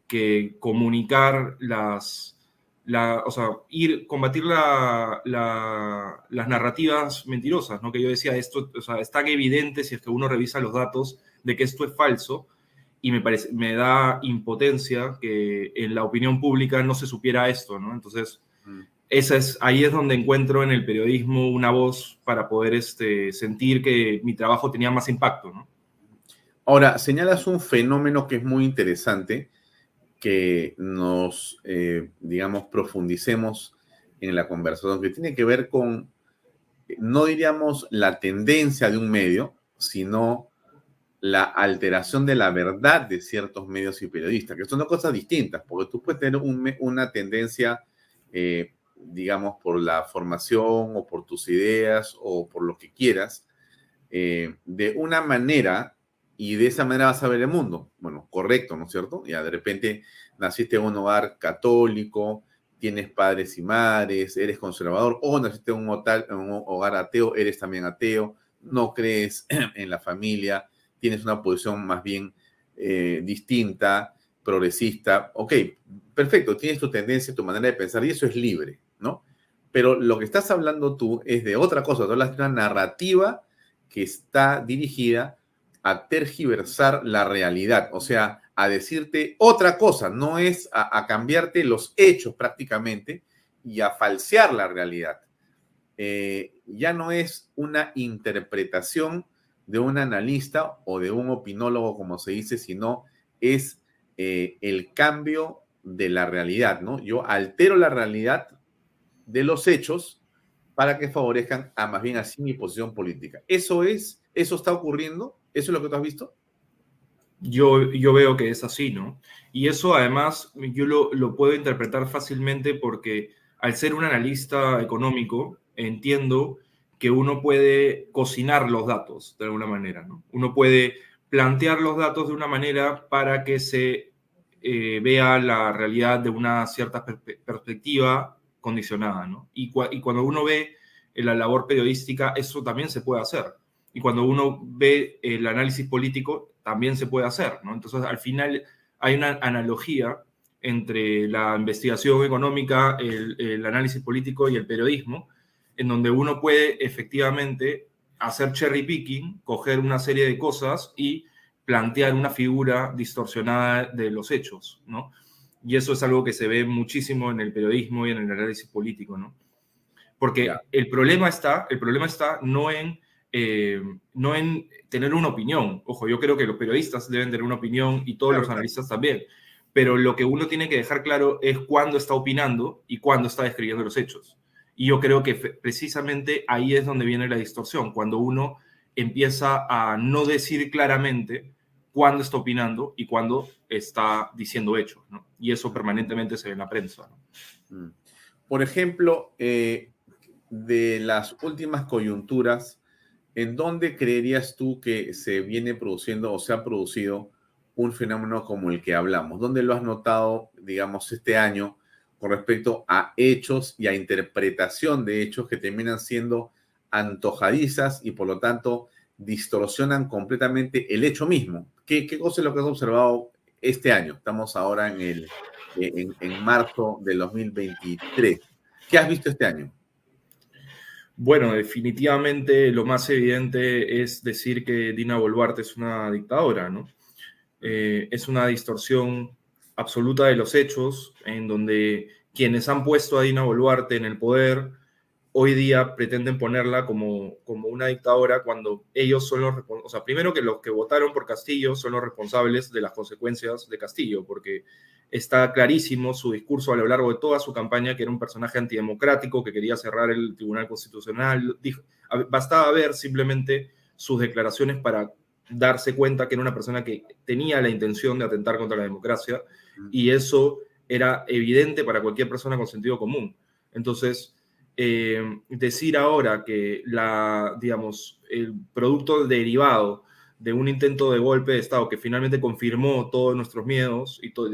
que comunicar las, la, o sea, ir, combatir la, las narrativas mentirosas, ¿no? Que yo decía, esto, o sea, es tan evidente si es que uno revisa los datos de que esto es falso y me, parece, me da impotencia que en la opinión pública no se supiera esto, ¿no? Entonces, mm. esa es, ahí es donde encuentro en el periodismo una voz para poder este, sentir que mi trabajo tenía más impacto, ¿no? Ahora, señalas un fenómeno que es muy interesante, que nos, eh, digamos, profundicemos en la conversación, que tiene que ver con, no diríamos la tendencia de un medio, sino la alteración de la verdad de ciertos medios y periodistas, que son dos cosas distintas, porque tú puedes tener una tendencia, eh, digamos, por la formación o por tus ideas o por lo que quieras, eh, de una manera y de esa manera vas a ver el mundo. Bueno, correcto, ¿no es cierto? Ya de repente naciste en un hogar católico, tienes padres y madres, eres conservador, o naciste un, en un hogar ateo, eres también ateo, no crees en la familia, tienes una posición más bien eh, distinta, progresista. Ok, perfecto, tienes tu tendencia, tu manera de pensar y eso es libre, ¿no? Pero lo que estás hablando tú es de otra cosa, tú hablas de una narrativa que está dirigida a tergiversar la realidad, o sea, a decirte otra cosa, no es a, cambiarte los hechos prácticamente y a falsear la realidad. Eh, ya no es una interpretación de un analista o de un opinólogo, como se dice, sino es eh, el cambio de la realidad, ¿no? Yo altero la realidad de los hechos para que favorezcan a más bien así mi posición política. ¿Eso es, eso está ocurriendo? ¿Eso es lo que tú has visto? Yo, yo veo que es así, ¿no? Y eso además yo lo, lo puedo interpretar fácilmente porque al ser un analista económico, entiendo que uno puede cocinar los datos de alguna manera, ¿no? Uno puede plantear los datos de una manera para que se eh, vea la realidad de una cierta perspectiva condicionada, ¿no? Y, y, cuando uno ve la labor periodística, eso también se puede hacer. Y cuando uno ve el análisis político, también se puede hacer, ¿no? Entonces, al final hay una analogía entre la investigación económica, el, el análisis político y el periodismo, en donde uno puede efectivamente hacer cherry picking, coger una serie de cosas y plantear una figura distorsionada de los hechos, ¿no? Y eso es algo que se ve muchísimo en el periodismo y en el análisis político, ¿no? Porque el problema está, el problema está no en eh, no en tener una opinión. Ojo, yo creo que los periodistas deben tener una opinión y todos los analistas también. Pero lo que uno tiene que dejar claro es cuándo está opinando y cuándo está describiendo los hechos. Y yo creo que precisamente ahí es donde viene la distorsión, cuando uno empieza a no decir claramente cuándo está opinando y cuándo está diciendo hechos. ¿no? Y eso permanentemente se ve en la prensa. Mm. Por ejemplo, eh, de las últimas coyunturas, ¿en dónde creerías tú que se viene produciendo o se ha producido un fenómeno como el que hablamos? ¿Dónde lo has notado, digamos, este año con respecto a hechos y a interpretación de hechos que terminan siendo antojadizas y por lo tanto distorsionan completamente el hecho mismo? ¿Qué, qué cosa es lo que has observado este año? Estamos ahora en, el, en, en marzo del 2023. ¿Qué has visto este año? Bueno, definitivamente lo más evidente es decir que Dina Boluarte es una dictadora, ¿no? Eh, es una distorsión absoluta de los hechos, en donde quienes han puesto a Dina Boluarte en el poder hoy día pretenden ponerla como, como una dictadora cuando ellos son los responsables, o sea, primero que los que votaron por Castillo son los responsables de las consecuencias de Castillo, porque está clarísimo su discurso a lo largo de toda su campaña, que era un personaje antidemocrático, que quería cerrar el Tribunal Constitucional. bastaba ver simplemente sus declaraciones para darse cuenta que era una persona que tenía la intención de atentar contra la democracia y eso era evidente para cualquier persona con sentido común. Entonces, eh, decir ahora que la, digamos, el producto derivado de un intento de golpe de Estado que finalmente confirmó todos nuestros miedos y todo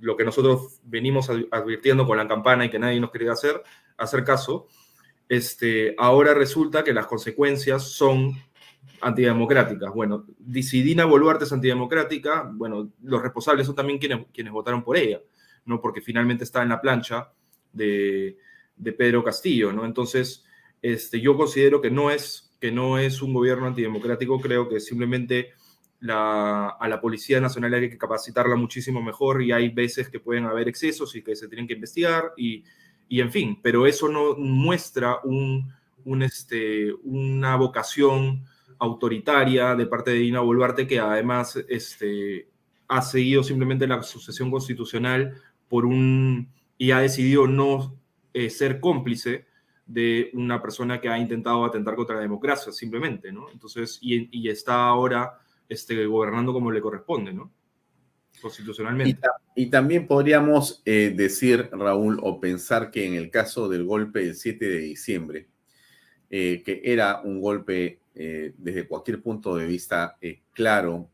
lo que nosotros venimos advirtiendo con la campana y que nadie nos quería hacer, hacer caso, este, ahora resulta que las consecuencias son antidemocráticas. Bueno, si Dina Boluarte es antidemocrática, bueno, los responsables son también quienes, quienes votaron por ella, ¿no? Porque finalmente está en la plancha de, de Pedro Castillo, ¿no? Entonces, este, yo considero que no es que no es un gobierno antidemocrático, creo que simplemente a la Policía Nacional hay que capacitarla muchísimo mejor y hay veces que pueden haber excesos y que se tienen que investigar y, y en fin, pero eso no muestra un, un, este, una vocación autoritaria de parte de Dina Boluarte que además este, ha seguido simplemente la sucesión constitucional por un y ha decidido no eh, ser cómplice de una persona que ha intentado atentar contra la democracia, simplemente, ¿no? Entonces, y, está ahora este, gobernando como le corresponde, ¿no? Constitucionalmente. Y, también podríamos eh, decir, Raúl, o pensar que en el caso del golpe del 7 de diciembre, eh, que era un golpe eh, desde cualquier punto de vista claro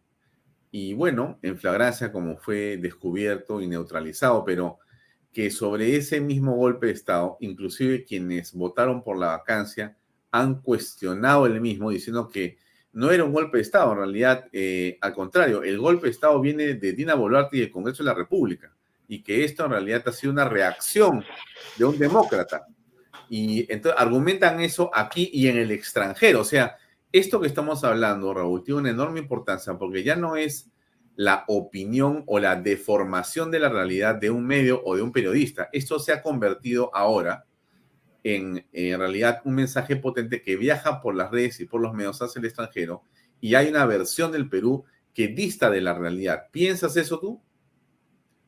y bueno, en flagrancia como fue descubierto y neutralizado, pero que sobre ese mismo golpe de Estado, inclusive quienes votaron por la vacancia han cuestionado el mismo, diciendo que no era un golpe de Estado, en realidad, eh, al contrario, el golpe de Estado viene de Dina Boluarte y del Congreso de la República, y que esto en realidad ha sido una reacción de un demócrata. Y entonces argumentan eso aquí y en el extranjero. O sea, esto que estamos hablando, Raúl, tiene una enorme importancia porque ya no es la opinión o la deformación de la realidad de un medio o de un periodista. Esto se ha convertido ahora en, en realidad un mensaje potente que viaja por las redes y por los medios hacia el extranjero y hay una versión del Perú que dista de la realidad. ¿Piensas eso tú?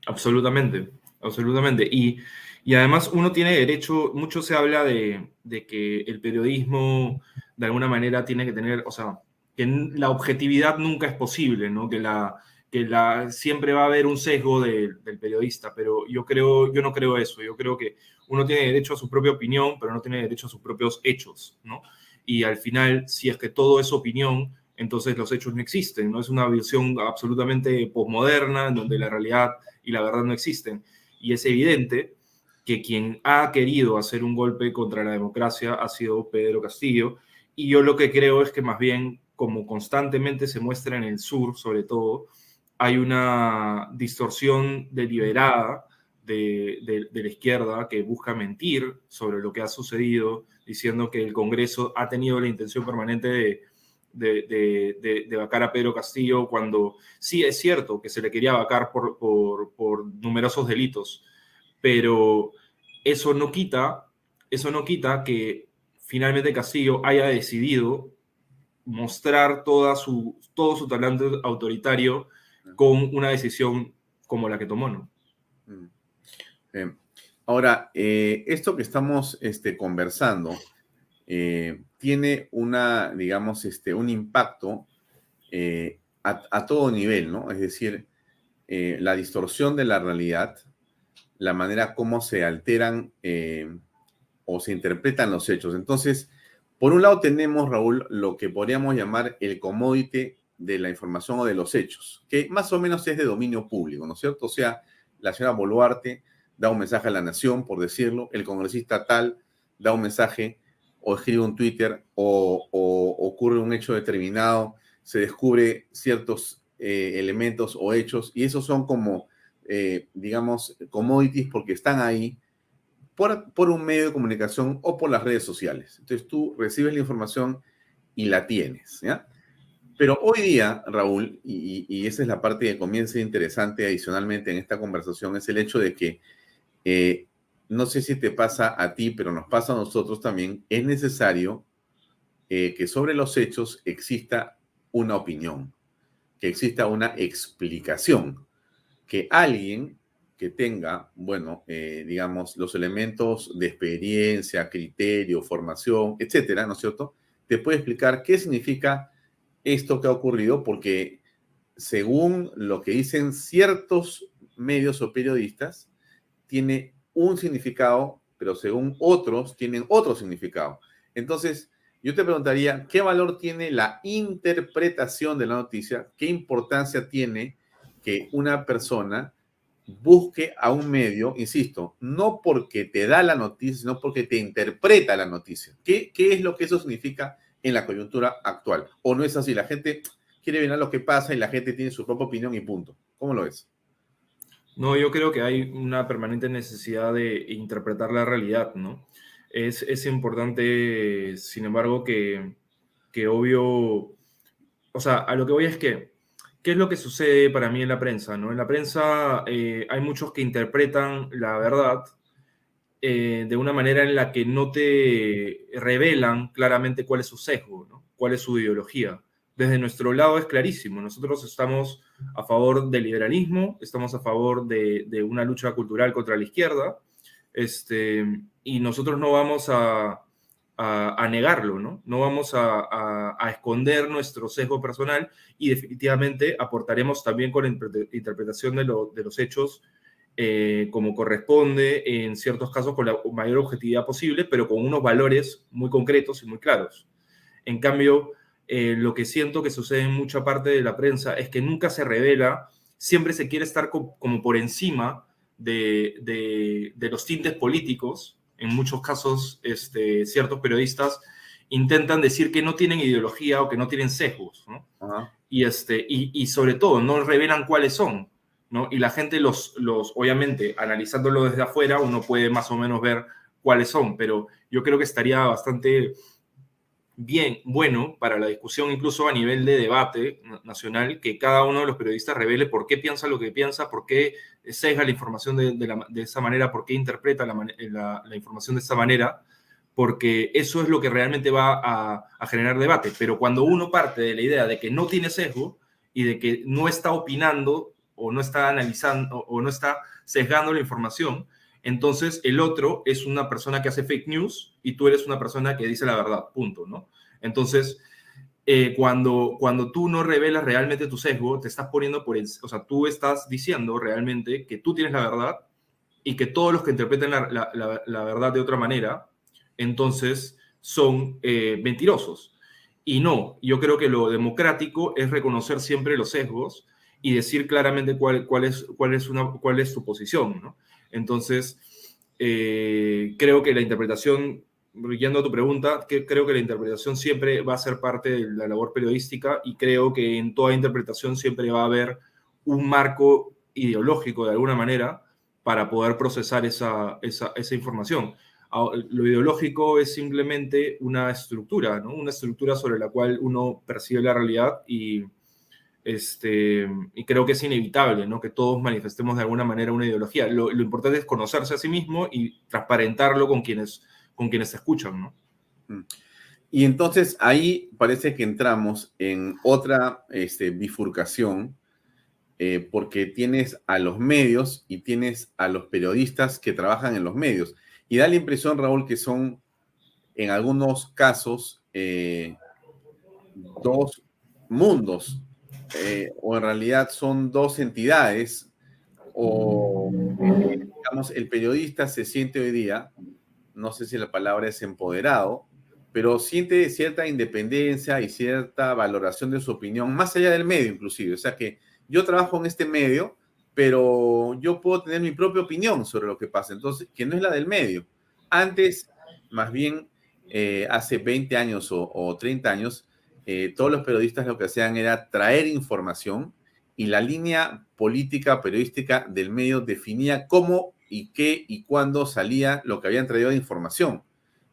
Absolutamente, absolutamente. Y, y además uno tiene derecho, mucho se habla de, de, que el periodismo de alguna manera tiene que tener, o sea, que la objetividad nunca es posible, ¿no? Que la, que la, siempre va a haber un sesgo del periodista, pero yo, creo, yo no creo eso, yo creo que uno tiene derecho a su propia opinión, pero no tiene derecho a sus propios hechos, ¿no? Y al final, si es que todo es opinión, entonces los hechos no existen, ¿no? Es una visión absolutamente posmoderna, en donde la realidad y la verdad no existen. Y es evidente que quien ha querido hacer un golpe contra la democracia ha sido Pedro Castillo, y yo lo que creo es que más bien, como constantemente se muestra en el sur, sobre todo, hay una distorsión deliberada de, la izquierda que busca mentir sobre lo que ha sucedido, diciendo que el Congreso ha tenido la intención permanente de, vacar a Pedro Castillo cuando sí es cierto que se le quería vacar por, por, numerosos delitos, pero eso no quita, eso no quita que finalmente Castillo haya decidido mostrar toda su, todo su talento autoritario con una decisión como la que tomó, ¿no? Mm. Ahora, eh, esto que estamos este, conversando eh, tiene una, digamos, este, un impacto eh, a, todo nivel, ¿no? Es decir, la distorsión de la realidad, la manera como se alteran o se interpretan los hechos. Entonces, por un lado tenemos, Raúl, lo que podríamos llamar el commodity de la información o de los hechos, que más o menos es de dominio público, ¿no es cierto? O sea, la señora Boluarte da un mensaje a la nación, por decirlo, el congresista tal da un mensaje o escribe un Twitter o, ocurre un hecho determinado, se descubre ciertos eh, elementos o hechos y esos son como, eh, digamos, commodities porque están ahí por, por un medio de comunicación o por las redes sociales. Entonces tú recibes la información y la tienes, ¿ya? Pero hoy día, Raúl, y, esa es la parte que comienza interesante adicionalmente en esta conversación, es el hecho de que, eh, no sé si te pasa a ti, pero nos pasa a nosotros también, es necesario eh, que sobre los hechos exista una opinión, que exista una explicación, que alguien que tenga, bueno, eh, digamos, los elementos de experiencia, criterio, formación, etcétera, ¿no es cierto? Te puede explicar qué significa esto que ha ocurrido porque según lo que dicen ciertos medios o periodistas, tiene un significado, pero según otros tienen otro significado. Entonces, yo te preguntaría, ¿qué valor tiene la interpretación de la noticia? ¿Qué importancia tiene que una persona busque a un medio, insisto, no porque te da la noticia, sino porque te interpreta la noticia? ¿Qué, qué es lo que eso significa en la coyuntura actual. ¿O no es así? La gente quiere ver lo que pasa y la gente tiene su propia opinión y punto. ¿Cómo lo ves? No, yo creo que hay una permanente necesidad de interpretar la realidad, ¿no? Es, es importante, sin embargo, que, que obvio, o sea, a lo que voy es que, ¿qué es lo que sucede para mí en la prensa, ¿no? En la prensa eh, hay muchos que interpretan la verdad eh, de una manera en la que no te revelan claramente cuál es su sesgo, cuál es su ideología. Desde nuestro lado es clarísimo, nosotros estamos a favor del liberalismo, estamos a favor de, una lucha cultural contra la izquierda, este, y nosotros no vamos a, negarlo, ¿no? No vamos a, esconder nuestro sesgo personal y definitivamente aportaremos también con la interpretación de, de los hechos eh, como corresponde, en ciertos casos con la mayor objetividad posible, pero con unos valores muy concretos y muy claros. En cambio, eh, lo que siento que sucede en mucha parte de la prensa es que nunca se revela, siempre se quiere estar como por encima de, de, los tintes políticos. En muchos casos, este, ciertos periodistas intentan decir que no tienen ideología o que no tienen sesgos, y, este, y, y sobre todo no revelan cuáles son. Y la gente los, los, obviamente, analizándolo desde afuera, uno puede más o menos ver cuáles son, pero yo creo que estaría bastante bien, bueno para la discusión, incluso a nivel de debate nacional, que cada uno de los periodistas revele por qué piensa lo que piensa, por qué sesga la información de, de, esa manera, por qué interpreta la, la, información de esa manera, porque eso es lo que realmente va a, a generar debate. Pero cuando uno parte de la idea de que no tiene sesgo y de que no está opinando o no está analizando o no está sesgando la información, entonces el otro es una persona que hace fake news y tú eres una persona que dice la verdad, punto, ¿no? Entonces, eh, cuando, cuando tú no revelas realmente tu sesgo, te estás poniendo por, el, o sea, tú estás diciendo realmente que tú tienes la verdad y que todos los que interpreten la, verdad de otra manera, entonces son eh, mentirosos. Y no, yo creo que lo democrático es reconocer siempre los sesgos y decir claramente cuál, cuál, es, cuál, es, una, cuál es su posición. ¿no? Entonces, eh, creo que la interpretación, yendo a tu pregunta, que creo que la interpretación siempre va a ser parte de la labor periodística y creo que en toda interpretación siempre va a haber un marco ideológico de alguna manera para poder procesar esa, esa, esa información. Lo ideológico es simplemente una estructura, ¿no? una estructura sobre la cual uno percibe la realidad y, este, y creo que es inevitable ¿no? que todos manifestemos de alguna manera una ideología. Lo, importante es conocerse a sí mismo y transparentarlo con quienes, con quienes se escuchan. ¿no? Y entonces ahí parece que entramos en otra este, bifurcación, eh, porque tienes a los medios y tienes a los periodistas que trabajan en los medios. Y da la impresión, Raúl, que son en algunos casos eh, dos mundos, eh, o en realidad son dos entidades, o digamos, el periodista se siente hoy día, no sé si la palabra es empoderado, pero siente cierta independencia y cierta valoración de su opinión, más allá del medio inclusive. O sea que yo trabajo en este medio, pero yo puedo tener mi propia opinión sobre lo que pasa, entonces, que no es la del medio. Antes, más bien, eh, hace 20 años o, 30 años, eh, todos los periodistas lo que hacían era traer información y la línea política periodística del medio definía cómo y qué y cuándo salía lo que habían traído de información.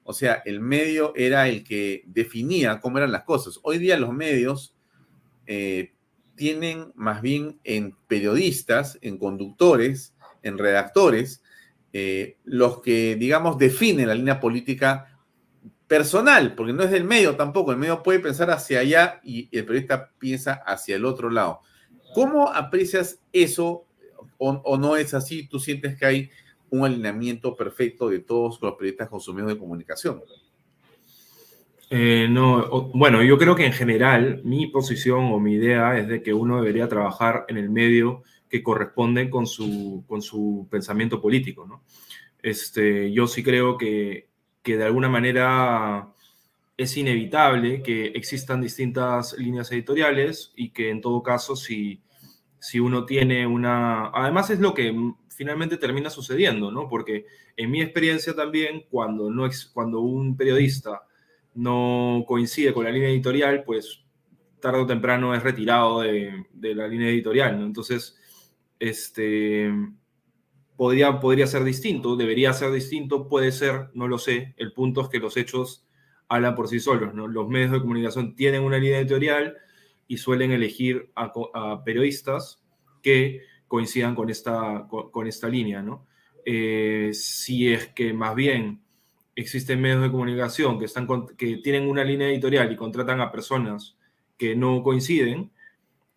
O sea, el medio era el que definía cómo eran las cosas. Hoy día los medios eh, tienen más bien en periodistas, en conductores, en redactores, eh, los que, digamos, definen la línea política personal, porque no es del medio tampoco. El medio puede pensar hacia allá y el periodista piensa hacia el otro lado. ¿Cómo aprecias eso o, o no es así? ¿Tú sientes que hay un alineamiento perfecto de todos los periodistas con sus medios de comunicación. Eh, no, bueno, yo creo que en general mi posición o mi idea es de que uno debería trabajar en el medio que corresponde con su, con su pensamiento político, ¿no? Este, yo sí creo que, que de alguna manera es inevitable que existan distintas líneas editoriales y que en todo caso si, si uno tiene una... Además es lo que finalmente termina sucediendo, ¿no? Porque en mi experiencia también, cuando, no cuando un periodista no coincide con la línea editorial, pues tarde o temprano es retirado de, la línea editorial, ¿no? Entonces, este, podría, podría ser distinto, debería ser distinto, puede ser, no lo sé. El punto es que los hechos hablan por sí solos, ¿no? Los medios de comunicación tienen una línea editorial y suelen elegir a periodistas que coincidan con esta, con, esta línea, ¿no? Eh, si es que más bien existen medios de comunicación que, están, que tienen una línea editorial y contratan a personas que no coinciden,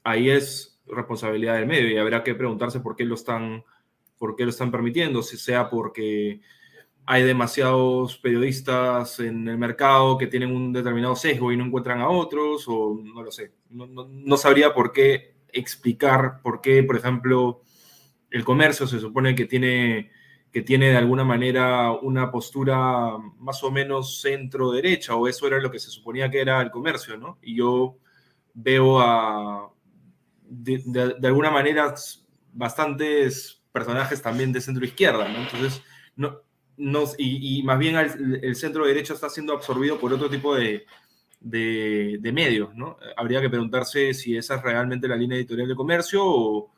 ahí es responsabilidad del medio y habrá que preguntarse por qué lo están, por qué lo están permitiendo, si sea porque hay demasiados periodistas en el mercado que tienen un determinado sesgo y no encuentran a otros, o no lo sé. No, no sabría por qué explicar por qué, por ejemplo, el comercio se supone que tiene, que tiene de alguna manera una postura más o menos centro-derecha, o eso era lo que se suponía que era el comercio, ¿no? Y yo veo a, de, alguna manera, bastantes personajes también de centro-izquierda, ¿no? Entonces, no, y, más bien el centro-derecha está siendo absorbido por otro tipo de, de, medios, ¿no? Habría que preguntarse si esa es realmente la línea editorial de comercio o,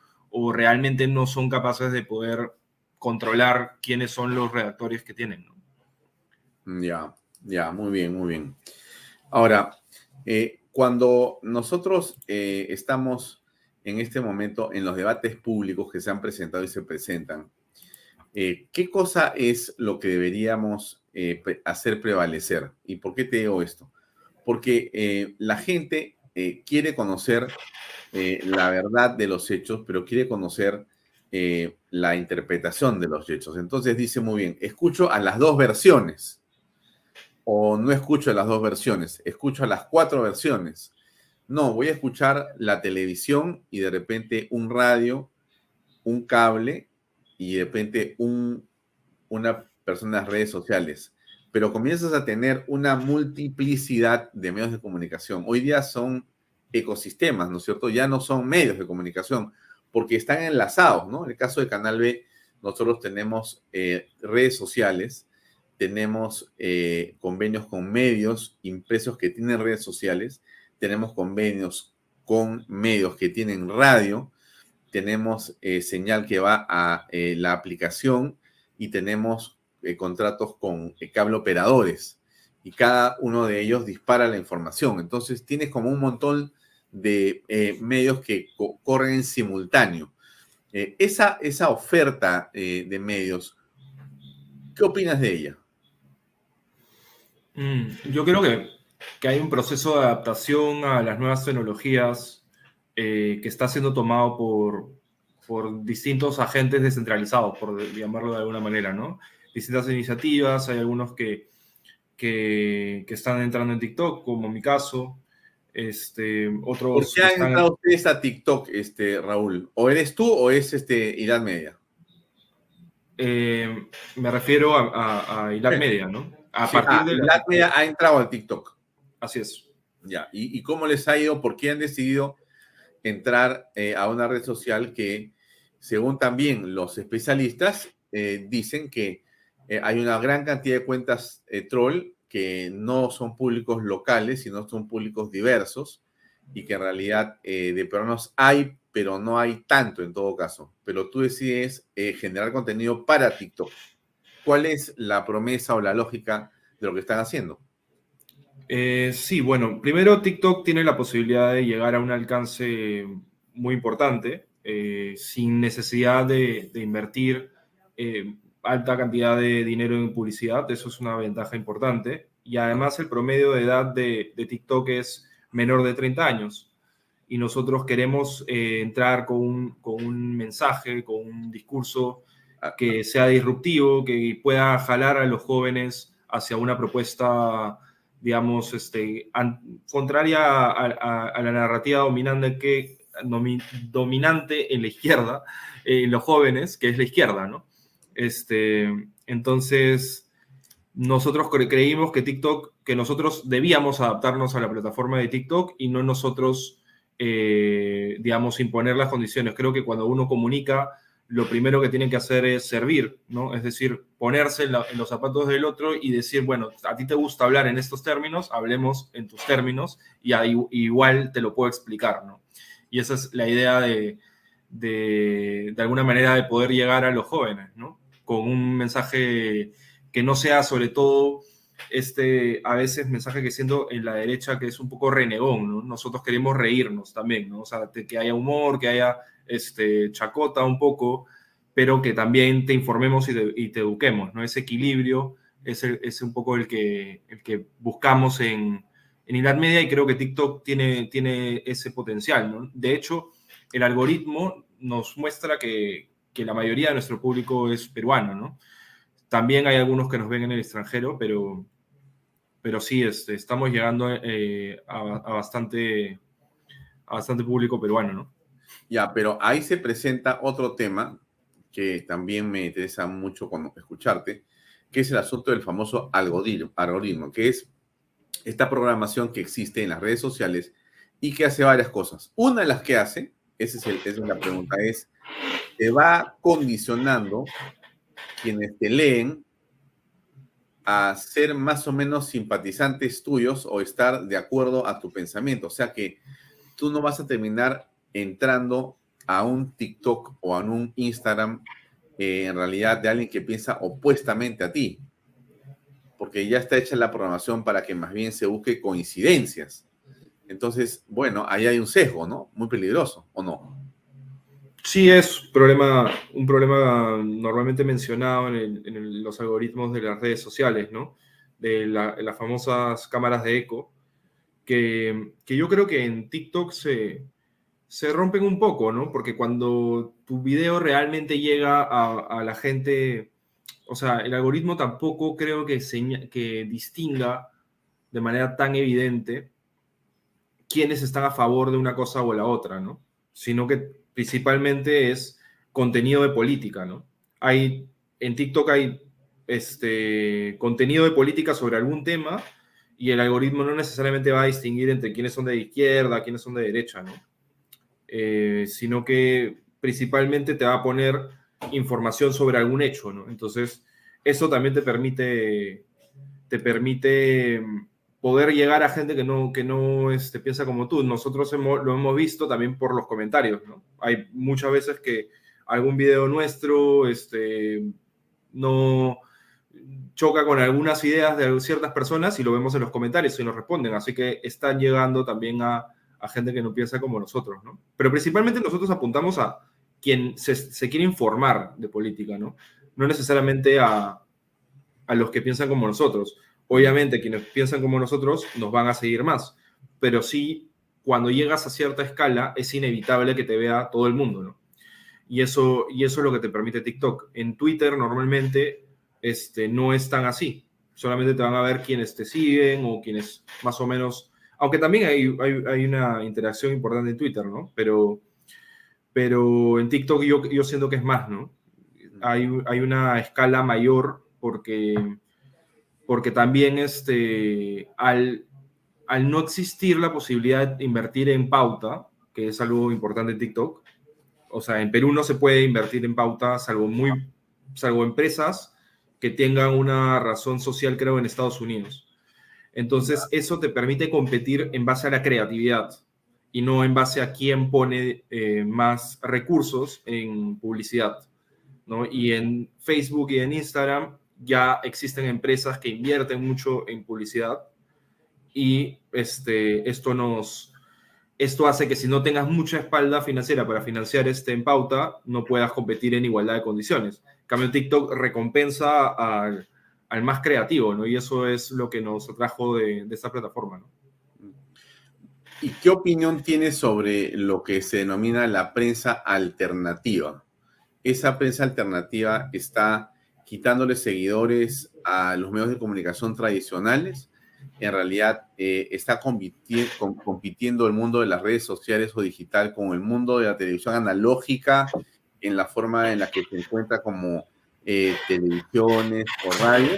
realmente no son capaces de poder controlar quiénes son los redactores que tienen, Ya, ya, muy bien, muy bien. Ahora, eh, cuando nosotros eh, estamos en este momento en los debates públicos que se han presentado y se presentan, eh, ¿qué cosa es lo que deberíamos hacer prevalecer? ¿Y por qué te digo esto? porque eh, la gente eh, quiere conocer eh, la verdad de los hechos, pero quiere conocer la interpretación de los hechos. Entonces dice muy bien, escucho a las dos versiones, o no escucho a las dos versiones, escucho a las cuatro versiones. No, voy a escuchar la televisión y de repente un radio, un cable y de repente un, una persona en redes sociales pero comienzas a tener una multiplicidad de medios de comunicación. Hoy día son ecosistemas, ¿no es cierto? Ya no son medios de comunicación, porque están enlazados, ¿no? En el caso de Canal B, nosotros tenemos eh, redes sociales, tenemos eh, convenios con medios impresos que tienen redes sociales, tenemos convenios con medios que tienen radio, tenemos eh, señal que va a la aplicación y tenemos eh, contratos con eh, cable operadores y cada uno de ellos dispara la información. Entonces tienes como un montón de eh, medios que corren en simultáneo. esa, esa oferta de medios, ¿qué opinas de ella? Mm, yo creo que, que, hay un proceso de adaptación a las nuevas tecnologías eh, que está siendo tomado por, por distintos agentes descentralizados, por llamarlo de alguna manera, ¿no? Distintas iniciativas, hay algunos que, que, que están entrando en TikTok, como mi caso, este, otros ¿Por qué han entrado ustedes a TikTok, este, Raúl? ¿O eres tú o es este, Edad Media? Eh, me refiero a, a, Media, ¿no? A partir ah, de la... Media ha entrado al TikTok. Así es. Ya, ¿Y, cómo les ha ido? ¿Por qué han decidido entrar eh, a una red social que, según también los especialistas, eh, dicen que hay una gran cantidad de cuentas troll que no son públicos locales, sino son públicos diversos y que en realidad de peruanos hay, pero no hay tanto en todo caso. Pero tú decides eh, generar contenido para TikTok. ¿Cuál es la promesa o la lógica de lo que están haciendo? Eh, sí, bueno, primero TikTok tiene la posibilidad de llegar a un alcance muy importante eh, sin necesidad de, invertir alta cantidad de dinero en publicidad. Eso es una ventaja importante. Y además el promedio de edad de, de TikTok es menor de 30 años y nosotros queremos eh, entrar con un, con un, mensaje, con un discurso que sea disruptivo, que pueda jalar a los jóvenes hacia una propuesta, digamos, este, contraria a, la narrativa dominante, que, dominante en la izquierda, en los jóvenes, que es la izquierda, ¿no? Este, entonces, nosotros creímos que TikTok, que nosotros debíamos adaptarnos a la plataforma de TikTok y no nosotros eh, digamos, imponer las condiciones. Creo que cuando uno comunica, lo primero que tiene que hacer es servir, ¿no? Es decir, ponerse en, los zapatos del otro y decir, bueno, a ti te gusta hablar en estos términos, hablemos en tus términos y igual te lo puedo explicar, ¿no? Y esa es la idea de, de, de alguna manera, de poder llegar a los jóvenes, ¿no? Con un mensaje que no sea sobre todo este, a veces mensaje que siento en la derecha que es un poco renegón, ¿no? Nosotros queremos reírnos también, ¿no? O sea, que haya humor, que haya este, chacota un poco, pero que también te informemos y te, eduquemos, ¿no? Ese equilibrio es, es, un poco el que, el que buscamos en, en Edad Media y creo que TikTok tiene, tiene ese potencial, ¿no? De hecho, el algoritmo nos muestra que, que la mayoría de nuestro público es peruano, ¿no? También hay algunos que nos ven en el extranjero, pero, pero sí, este, estamos llegando eh, a, bastante, a bastante público peruano, ¿no? Ya, pero ahí se presenta otro tema que también me interesa mucho cuando escucharte, que es el asunto del famoso algoritmo, que es esta programación que existe en las redes sociales y que hace varias cosas. Una de las que hace, esa es, esa es la pregunta, es, te va condicionando quienes te leen a ser más o menos simpatizantes tuyos o estar de acuerdo a tu pensamiento. O sea que tú no vas a terminar entrando a un TikTok o a un Instagram eh, en realidad de alguien que piensa opuestamente a ti, porque ya está hecha la programación para que más bien se busque coincidencias. Entonces, bueno, ahí hay un sesgo, ¿no? Muy peligroso, ¿o no? Sí, es problema, un problema normalmente mencionado en, los algoritmos de las redes sociales, ¿no? De las famosas cámaras de eco, que, yo creo que en TikTok se, se rompen un poco, ¿no? Porque cuando tu video realmente llega a, la gente, o sea, el algoritmo tampoco creo que, que distinga de manera tan evidente quiénes están a favor de una cosa o la otra, ¿no? Sino que principalmente es contenido de política, ¿no? Hay, en TikTok hay este, contenido de política sobre algún tema y el algoritmo no necesariamente va a distinguir entre quiénes son de izquierda, quiénes son de derecha, ¿no? Eh, sino que principalmente te va a poner información sobre algún hecho, ¿no? Entonces, eso también te permite, te permite poder llegar a gente que no, que no este, piensa como tú. Nosotros hemos, lo hemos visto también por los comentarios, ¿no? Hay muchas veces que algún video nuestro este, no choca con algunas ideas de ciertas personas y lo vemos en los comentarios y nos responden. Así que están llegando también a, a gente que no piensa como nosotros, ¿no? Pero principalmente nosotros apuntamos a quien se, quiere informar de política, ¿no? No necesariamente a, a los que piensan como nosotros Obviamente, quienes piensan como nosotros nos van a seguir más, pero sí, cuando llegas a cierta escala, es inevitable que te vea todo el mundo, ¿no? Y eso, y eso es lo que te permite TikTok. En Twitter normalmente este, no es tan así. Solamente te van a ver quienes te siguen o quienes más o menos... Aunque también hay, una interacción importante en Twitter, ¿no? Pero, pero en TikTok yo, yo siento que es más, ¿no? Hay, hay una escala mayor porque, porque también este, al, al no existir la posibilidad de invertir en pauta, que es algo importante en TikTok, o sea, en Perú no se puede invertir en pauta, salvo, muy, salvo empresas que tengan una razón social, creo, en Estados Unidos. Entonces, eso te permite competir en base a la creatividad y no en base a quién pone eh, más recursos en publicidad. ¿no? Y en Facebook y en Instagram ya existen empresas que invierten mucho en publicidad y este, esto nos, esto hace que si no tengas mucha espalda financiera para financiar este en pauta, no puedas competir en igualdad de condiciones. En cambio, TikTok recompensa al, más creativo, ¿no? Y eso es lo que nos atrajo de, esta plataforma. ¿Y qué opinión tienes sobre lo que se denomina la prensa alternativa? Esa prensa alternativa está quitándole seguidores a los medios de comunicación tradicionales en realidad eh, está compitiendo, el mundo de las redes sociales o digital con el mundo de la televisión analógica en la forma en la que se encuentra como eh, televisiones o radio,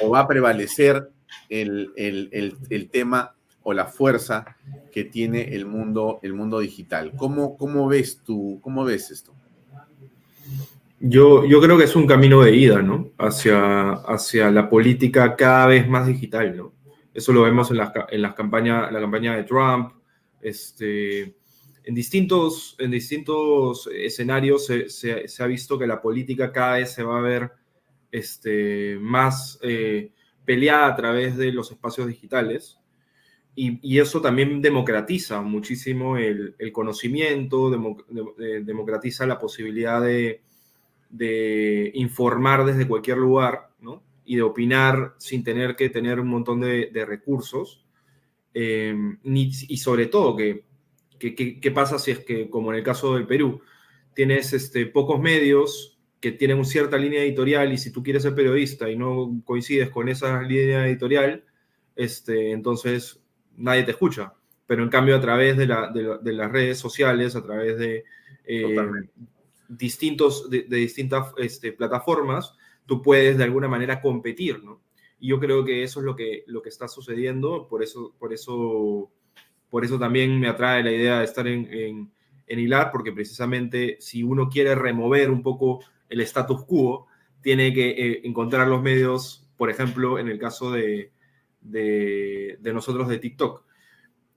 o va a prevalecer el, el, tema o la fuerza que tiene el mundo, el mundo digital. ¿Cómo, cómo ves tú, cómo ves esto? Yo, yo creo que es un camino de ida, ¿no? Hacia, hacia la política cada vez más digital, ¿no? Eso lo vemos en, en las campañas, la campaña de Trump. Este, en, distintos, en distintos escenarios se, ha visto que la política cada vez se va a ver este, más eh, peleada a través de los espacios digitales. Y, eso también democratiza muchísimo el, conocimiento, democratiza la posibilidad de, de, informar desde cualquier lugar, ¿no? y de opinar sin tener que tener un montón de, recursos. Em, y sobre todo, ¿qué que, pasa si es que, como en el caso del Perú, tienes este, pocos medios que tienen una cierta línea editorial y si tú quieres ser periodista y no coincides con esa línea editorial, este, entonces nadie te escucha. Pero en cambio, a través de, las redes sociales, a través de eh, distintos, de, distintas este, plataformas, tú puedes de alguna manera competir, ¿no? Y yo creo que eso es lo que, lo que está sucediendo, por eso, por, eso, por eso también me atrae la idea de estar en, en, en Hilar, porque precisamente si uno quiere remover un poco el status quo, tiene que eh, encontrar los medios, por ejemplo, en el caso de, de, nosotros de TikTok.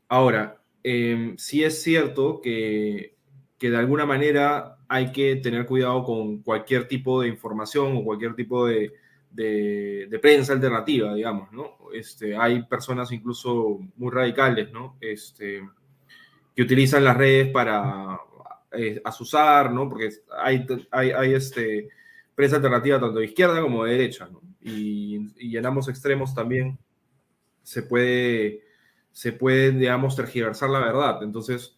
Ahora, eh, sí es cierto que, que de alguna manera hay que tener cuidado con cualquier tipo de información o cualquier tipo de, de, prensa alternativa, digamos, ¿no? Este, hay personas incluso muy radicales, ¿no? Este, que utilizan las redes para eh, asusar, ¿no? Porque hay, hay, este, prensa alternativa tanto de izquierda como de derecha. Y, y en ambos extremos también se puede, se puede, digamos, tergiversar la verdad. Entonces,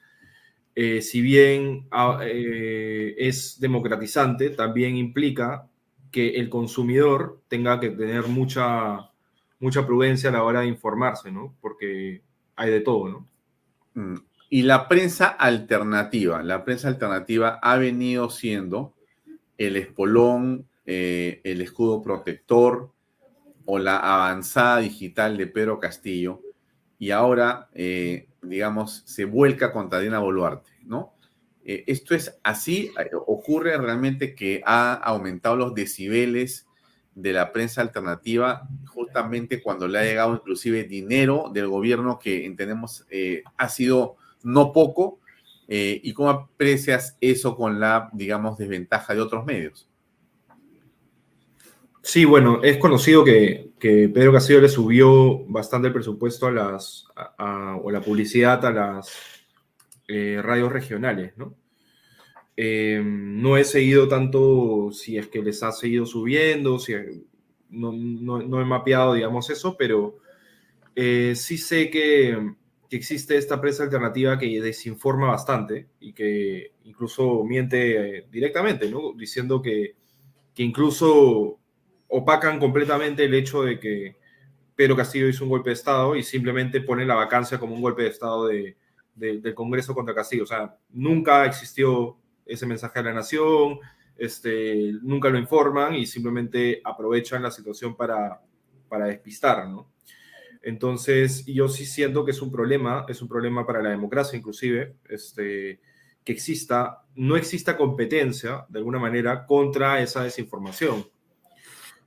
eh, si bien ah, eh, es democratizante, también implica que el consumidor tenga que tener mucha, mucha prudencia a la hora de informarse, ¿no? Porque hay de todo, ¿no? Mm. Y la prensa alternativa, la prensa alternativa ha venido siendo el espolón, eh, el escudo protector o la avanzada digital de Pedro Castillo. Y ahora digamos, se vuelca contra Dina Boluarte, ¿no? Eh, esto es así, eh, ocurre realmente que ha aumentado los decibeles de la prensa alternativa justamente cuando le ha llegado inclusive dinero del gobierno que entendemos eh, ha sido no poco. ¿Y cómo aprecias eso con la, digamos, desventaja de otros medios? Sí, bueno, es conocido que, Pedro Castillo le subió bastante el presupuesto a las, o la publicidad a las eh, radios regionales, ¿no? Eh, no he seguido tanto si es que les ha seguido subiendo, si, no, no, no he mapeado, digamos, eso, pero eh, sí sé que, que, existe esta prensa alternativa que desinforma bastante y que incluso miente eh, directamente, ¿no? Diciendo que, que incluso opacan completamente el hecho de que Pedro Castillo hizo un golpe de Estado y simplemente ponen la vacancia como un golpe de Estado de, de, del Congreso contra Castillo. O sea, nunca existió ese mensaje a la nación, este, nunca lo informan y simplemente aprovechan la situación para, para despistar, ¿no? Entonces, yo sí siento que es un problema, es un problema para la democracia inclusive, este, que exista, no exista competencia, de alguna manera, contra esa desinformación,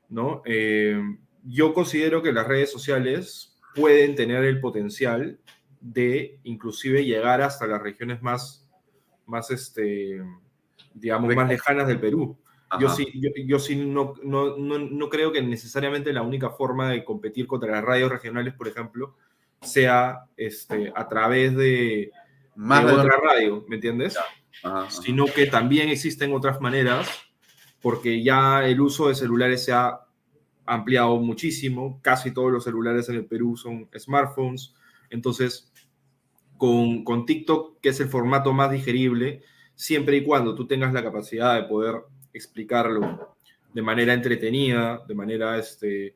¿no? Eh, yo considero que las redes sociales pueden tener el potencial de inclusive llegar hasta las regiones más, más este, digamos, más lejanas del Perú. Yo sí, yo, yo sí no, no, no, no, creo que necesariamente la única forma de competir contra las radios regionales, por ejemplo, sea este, a través de, más de otra radio, ¿me entiendes? Sino que también existen otras maneras, porque ya el uso de celulares se ha ampliado muchísimo, casi todos los celulares en el Perú son smartphones, entonces con, con TikTok, que es el formato más digerible, siempre y cuando tú tengas la capacidad de poder explicarlo de manera entretenida, de manera este,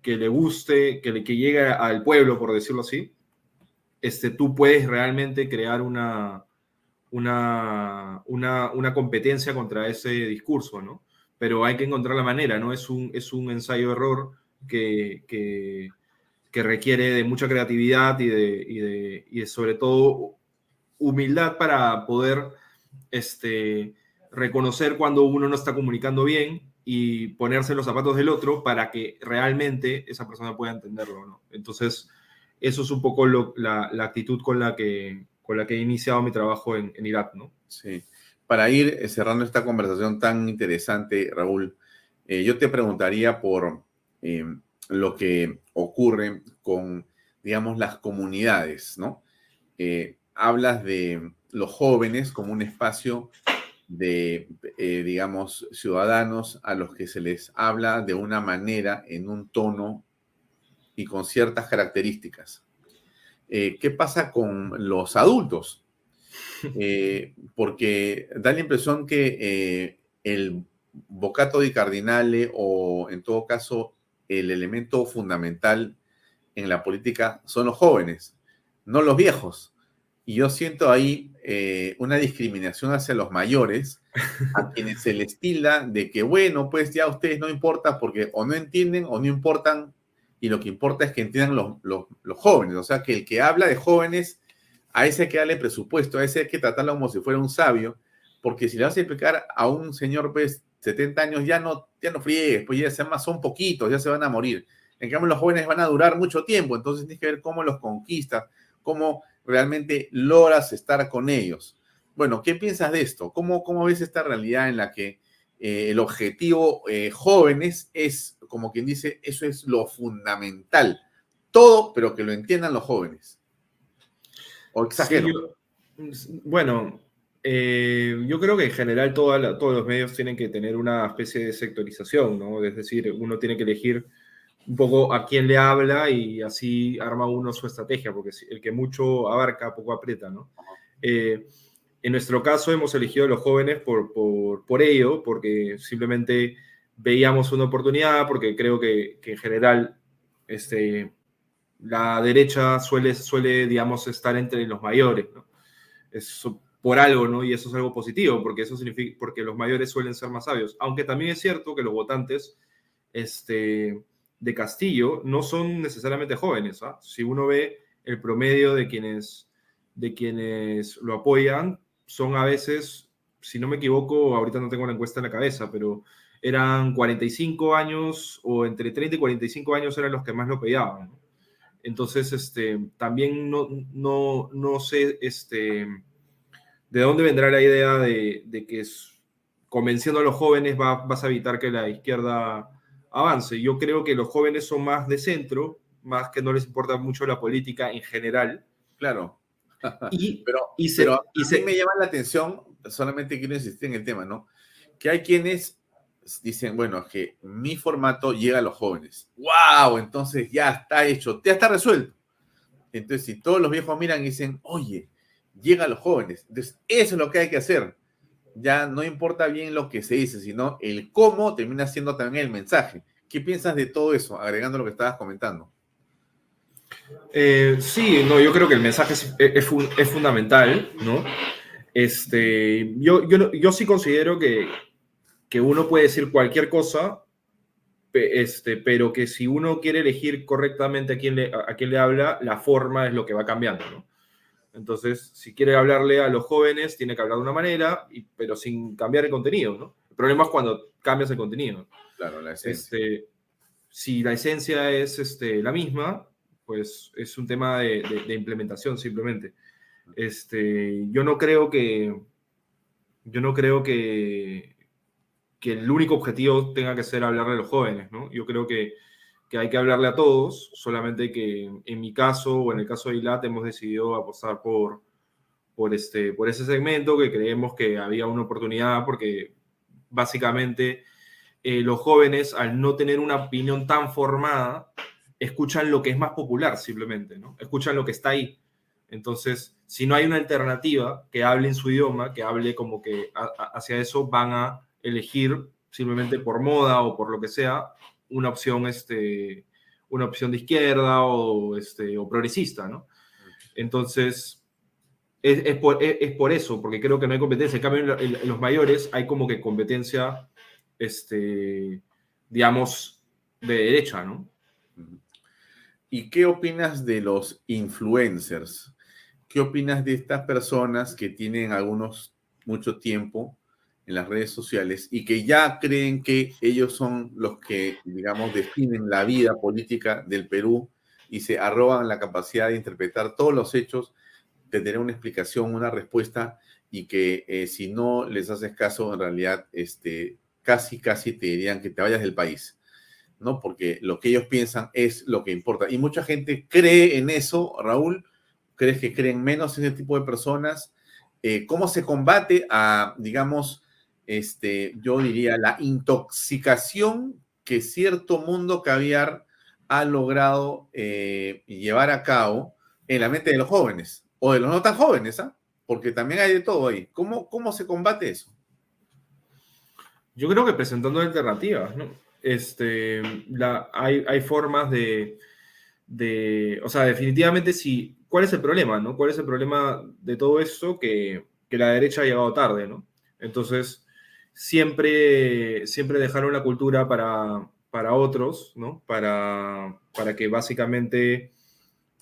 que le guste, que, le, que llegue al pueblo, por decirlo así, este, tú puedes realmente crear una, una, una, una competencia contra ese discurso, ¿no? pero hay que encontrar la manera, ¿no? Es un, es un ensayo-error que, que, que, requiere de mucha creatividad y de, y de, y sobre todo humildad para poder este, reconocer cuando uno no está comunicando bien y ponerse los zapatos del otro para que realmente esa persona pueda entenderlo, ¿no? Entonces, eso es un poco lo, la, la, actitud con la, que, con la que he iniciado mi trabajo en, en Irak, ¿no? Sí para ir eh, cerrando esta conversación tan interesante, Raúl, eh, yo te preguntaría por eh, lo que ocurre con, digamos, las comunidades, ¿no? Eh, hablas de los jóvenes como un espacio de, eh, digamos, ciudadanos a los que se les habla de una manera, en un tono y con ciertas características. ¿Qué pasa con los adultos? Eh, porque da la impresión que eh, el bocato di cardinale o en todo caso el elemento fundamental en la política son los jóvenes, no los viejos. Y yo siento ahí eh, una discriminación hacia los mayores, a quienes se les tilda de que, bueno, pues ya a ustedes no importa porque o no entienden o no importan, y lo que importa es que entiendan los, los, los jóvenes. O sea, que el que habla de jóvenes a ese hay que darle presupuesto, a ese hay que tratarlo como si fuera un sabio, porque si le vas a explicar a un señor pues 70 años, ya no, ya no friegues, pues ya se más son poquitos, ya se van a morir. En cambio, los jóvenes van a durar mucho tiempo, entonces tienes que ver cómo los conquistas, cómo realmente logras estar con ellos. Bueno, ¿qué piensas de esto? ¿Cómo, cómo ves esta realidad en la que eh, el objetivo eh, jóvenes es, como quien dice, eso es lo fundamental? Todo, pero que lo entiendan los jóvenes. ¿O exagero? bueno, eh, yo creo que en general todos los medios tienen que tener una especie de sectorización, ¿no? Es decir, uno tiene que elegir un poco a quién le habla y así arma uno su estrategia, porque el que mucho abarca, poco aprieta, ¿no? Eh, en nuestro caso hemos elegido a los jóvenes por, por, por, ello, porque simplemente veíamos una oportunidad, porque creo que, que en general este, la derecha suele, suele, digamos, estar entre los mayores, ¿no? Es por algo, ¿no? Y eso es algo positivo, porque eso significa, porque los mayores suelen ser más sabios. Aunque también es cierto que los votantes este, de Castillo no son necesariamente jóvenes, ¿ah? Si uno ve el promedio de quienes, de quienes lo apoyan, son a veces, si no me equivoco, ahorita no tengo la encuesta en la cabeza, pero eran 45 años o entre 30 y 45 años eran los que más lo ¿no? Entonces, este, también no, no, no sé este, de dónde vendrá la idea de, de que convenciendo a los jóvenes va, vas a evitar que la izquierda avance. Yo creo que los jóvenes son más de centro, más que no les importa mucho la política en general. Claro. Y, pero, y se, y se... me llama la atención, solamente quiero insistir en el tema, ¿no? Que hay quienes dicen, bueno, que mi formato llega a los jóvenes. ¡Wow! Entonces ya está hecho, ya está resuelto. Entonces, si todos los viejos miran y dicen, oye, llega a los jóvenes. Entonces, eso es lo que hay que hacer. Ya no importa bien lo que se dice, sino el cómo termina siendo también el mensaje. ¿Qué piensas de todo eso? Agregando lo que estabas comentando. Eh, sí, no, yo creo que el mensaje es, fundamental, ¿no? Este, yo, yo, yo sí considero que, que uno puede decir cualquier cosa, este, pero que si uno quiere elegir correctamente a quién, le, a quién le habla, la forma es lo que va cambiando, ¿no? Entonces, si quiere hablarle a los jóvenes, tiene que hablar de una manera, pero sin cambiar el contenido, ¿no? El problema es cuando cambias el contenido. Claro, la esencia. Este, si la esencia es este, la misma, pues es un tema de, implementación simplemente. Este, yo no creo que, yo no creo que, que el único objetivo tenga que ser hablarle a los jóvenes, ¿no? Yo creo que que hay que hablarle a todos, solamente que en mi caso o en el caso de ILAT hemos decidido apostar por, por, este, por ese segmento que creemos que había una oportunidad porque básicamente eh, los jóvenes al no tener una opinión tan formada escuchan lo que es más popular simplemente, ¿no? Escuchan lo que está ahí. Entonces, si no hay una alternativa que hable en su idioma, que hable como que hacia eso, van a elegir simplemente por moda o por lo que sea, una opción, este, una opción de izquierda o, este, o progresista, ¿no? Entonces, es, es, por, es, por, eso, porque creo que no hay competencia. En cambio, en, los mayores hay como que competencia, este, digamos, de derecha, ¿no? ¿Y qué opinas de los influencers? ¿Qué opinas de estas personas que tienen algunos mucho tiempo en las redes sociales y que ya creen que ellos son los que, digamos, definen la vida política del Perú y se arroban la capacidad de interpretar todos los hechos, de tener una explicación, una respuesta y que eh, si no les haces caso, en realidad, este, casi, casi te dirían que te vayas del país, ¿no? Porque lo que ellos piensan es lo que importa. Y mucha gente cree en eso, Raúl. ¿Crees que creen menos en ese tipo de personas? Eh, ¿Cómo se combate a, digamos, este, yo diría, la intoxicación que cierto mundo caviar ha logrado eh, llevar a cabo en la mente de los jóvenes o de los no tan jóvenes, ¿ah? porque también hay de todo ahí. ¿Cómo, cómo se combate eso? Yo creo que presentando alternativas, ¿no? Este, la, hay, hay formas de, de, o sea, definitivamente sí. ¿Cuál es el problema, no? ¿Cuál es el problema de todo esto? Que, que la derecha ha llegado tarde, ¿no? Entonces, siempre, siempre dejaron la cultura para, para otros, ¿no? Para, para que básicamente,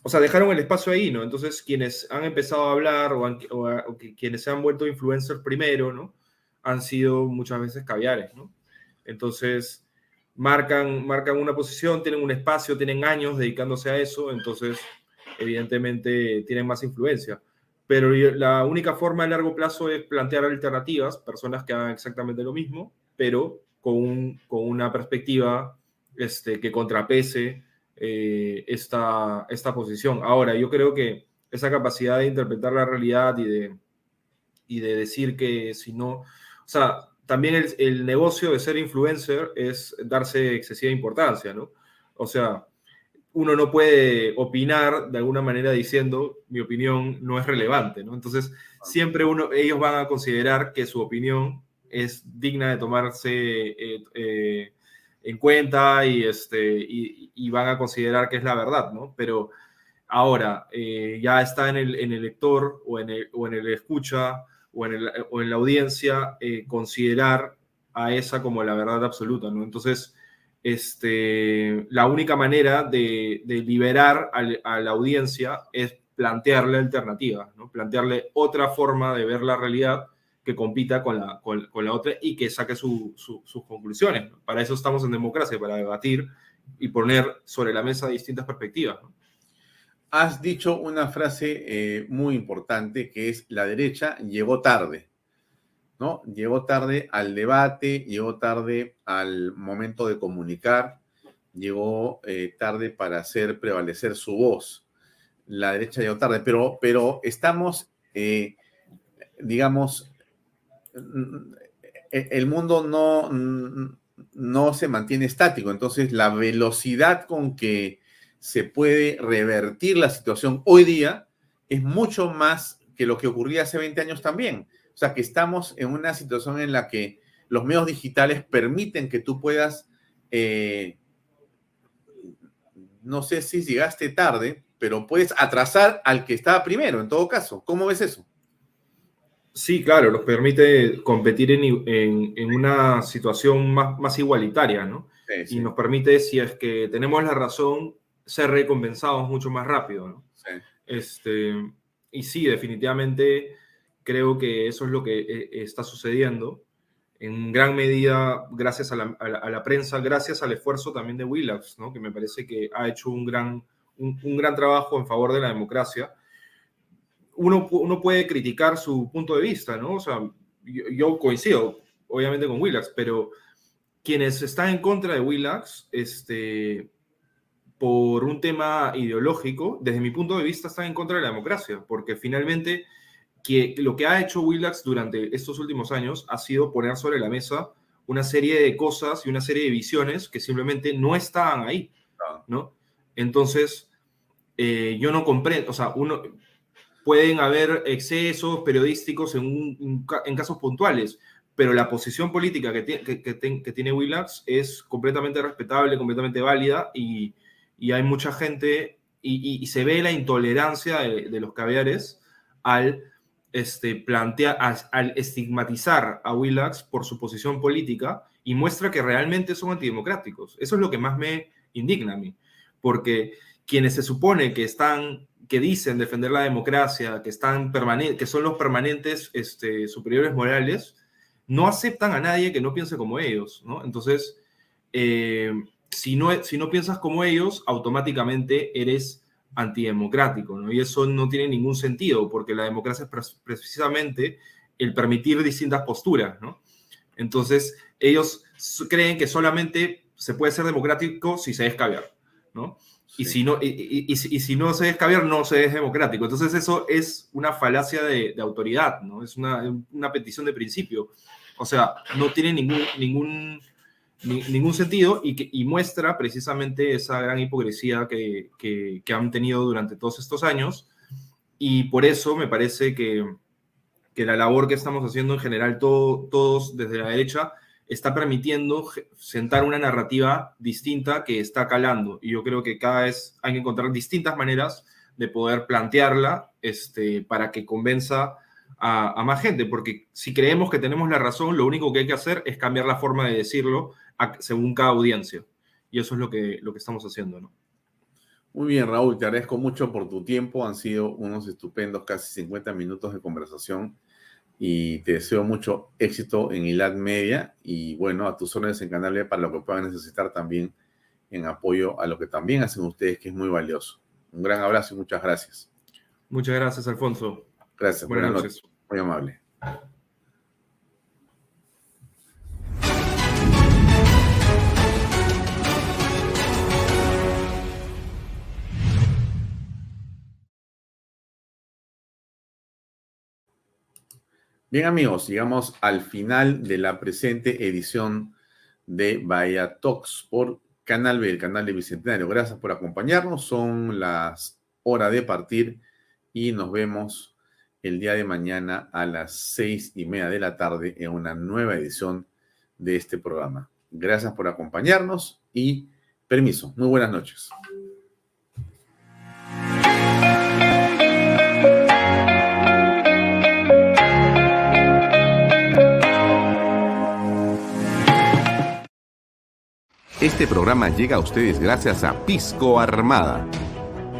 o sea, dejaron el espacio ahí, ¿no? Entonces, quienes han empezado a hablar o, quienes se han vuelto influencers primero, ¿no? Han sido muchas veces caviares, ¿no? Entonces, marcan, marcan una posición, tienen un espacio, tienen años dedicándose a eso, entonces, evidentemente, tienen más influencia pero la única forma a largo plazo es plantear alternativas, personas que hagan exactamente lo mismo, pero con, con una perspectiva este, que contrapese eh, esta, esta posición. Ahora, yo creo que esa capacidad de interpretar la realidad y de, y de decir que si no, o sea, también el, el negocio de ser influencer es darse excesiva importancia, ¿no? O sea, uno no puede opinar de alguna manera diciendo mi opinión no es relevante, ¿no? Entonces, siempre uno, ellos van a considerar que su opinión es digna de tomarse eh, eh, en cuenta y, este, y, van a considerar que es la verdad, ¿no? Pero ahora eh, ya está en el, en el lector o en el, o en el escucha o en, el, o en la audiencia considerar a esa como la verdad absoluta, ¿no? Entonces, este, la única manera de, liberar a, la audiencia es plantearle alternativas, plantearle otra forma de ver la realidad que compita con la, con, la otra y que saque sus conclusiones. Para eso estamos en democracia, para debatir y poner sobre la mesa distintas perspectivas. Has dicho una frase eh, muy importante que es la derecha llegó tarde. ¿No? Llegó tarde al debate, llegó tarde al momento de comunicar, llegó eh, tarde para hacer prevalecer su voz. La derecha llegó tarde, pero, pero estamos, eh, digamos, e, el mundo no, no se mantiene estático. Entonces, la velocidad con que se puede revertir la situación hoy día es mucho más que lo que ocurría hace 20 años también. O sea, que estamos en una situación en la que los medios digitales permiten que tú puedas, eh, no sé si llegaste tarde, pero puedes atrasar al que estaba primero, en todo caso. ¿Cómo ves eso? Sí, claro, nos permite competir en, una situación más, igualitaria, ¿no? Y nos permite, si es que tenemos la razón, ser recompensados mucho más rápido, ¿no? Sí. Este, y sí, definitivamente creo que eso es lo que eh, está sucediendo en gran medida gracias a la, prensa, gracias al esfuerzo también de Willax, ¿no? que me parece que ha hecho un gran, un, gran trabajo en favor de la democracia. Uno, uno, puede criticar su punto de vista, ¿no? O sea, yo, coincido, obviamente, con Willax, pero quienes están en contra de Willax, este, por un tema ideológico, desde mi punto de vista, están en contra de la democracia, porque finalmente que lo que ha hecho Willax durante estos últimos años ha sido poner sobre la mesa una serie de cosas y una serie de visiones que simplemente no estaban ahí, ¿no? Entonces, eh, yo no comprendo, o sea, uno, pueden haber excesos periodísticos en, en casos puntuales, pero la posición política que, que, que, tiene Willax es completamente respetable, completamente válida y, y hay mucha gente y, y, se ve la intolerancia de, de los caviares al este, plantea, al, estigmatizar a Willax por su posición política y muestra que realmente son antidemocráticos. Eso es lo que más me indigna a mí, porque quienes se supone que están, que dicen defender la democracia, que, están que son los permanentes este, superiores morales, no aceptan a nadie que no piense como ellos. Entonces, eh, si, no, si no piensas como ellos, automáticamente eres antidemocrático, ¿no? Y eso no tiene ningún sentido, porque la democracia es precisamente el permitir distintas posturas, ¿no? Entonces, ellos creen que solamente se puede ser democrático si se es caviar, ¿no? Y, si no, y, si no se es caviar, no se es democrático. Entonces, eso es una falacia de, autoridad, ¿no? Es una, una, petición de principio. O sea, no tiene ningún, ningún ningún sentido y, que, muestra precisamente esa gran hipocresía que, que, han tenido durante todos estos años. Y por eso me parece que, que la labor que estamos haciendo en general todo, todos desde la derecha está permitiendo sentar una narrativa distinta que está calando. Y yo creo que cada vez hay que encontrar distintas maneras de poder plantearla este, para que convenza a, a, más gente, porque si creemos que tenemos la razón, lo único que hay que hacer es cambiar la forma de decirlo según cada audiencia. Y eso es lo que, lo que estamos haciendo, ¿no? Muy bien, Raúl, te agradezco mucho por tu tiempo. Han sido unos estupendos casi 50 minutos de conversación y te deseo mucho éxito en ILAD Media y bueno, a tus órdenes en Canal para lo que puedan necesitar también en apoyo a lo que también hacen ustedes, que es muy valioso. Un gran abrazo y muchas gracias. Muchas gracias, Alfonso. Gracias. Buenas, noches. Muy amable. Bien amigos, llegamos al final de la presente edición de Bahía Talks por Canal B, el canal de Bicentenario. Gracias por acompañarnos. Son las horas de partir y nos vemos el día de mañana a las seis y media de la tarde en una nueva edición de este programa. Gracias por acompañarnos y permiso. Muy buenas noches. Este programa llega a ustedes gracias a Pisco Armada.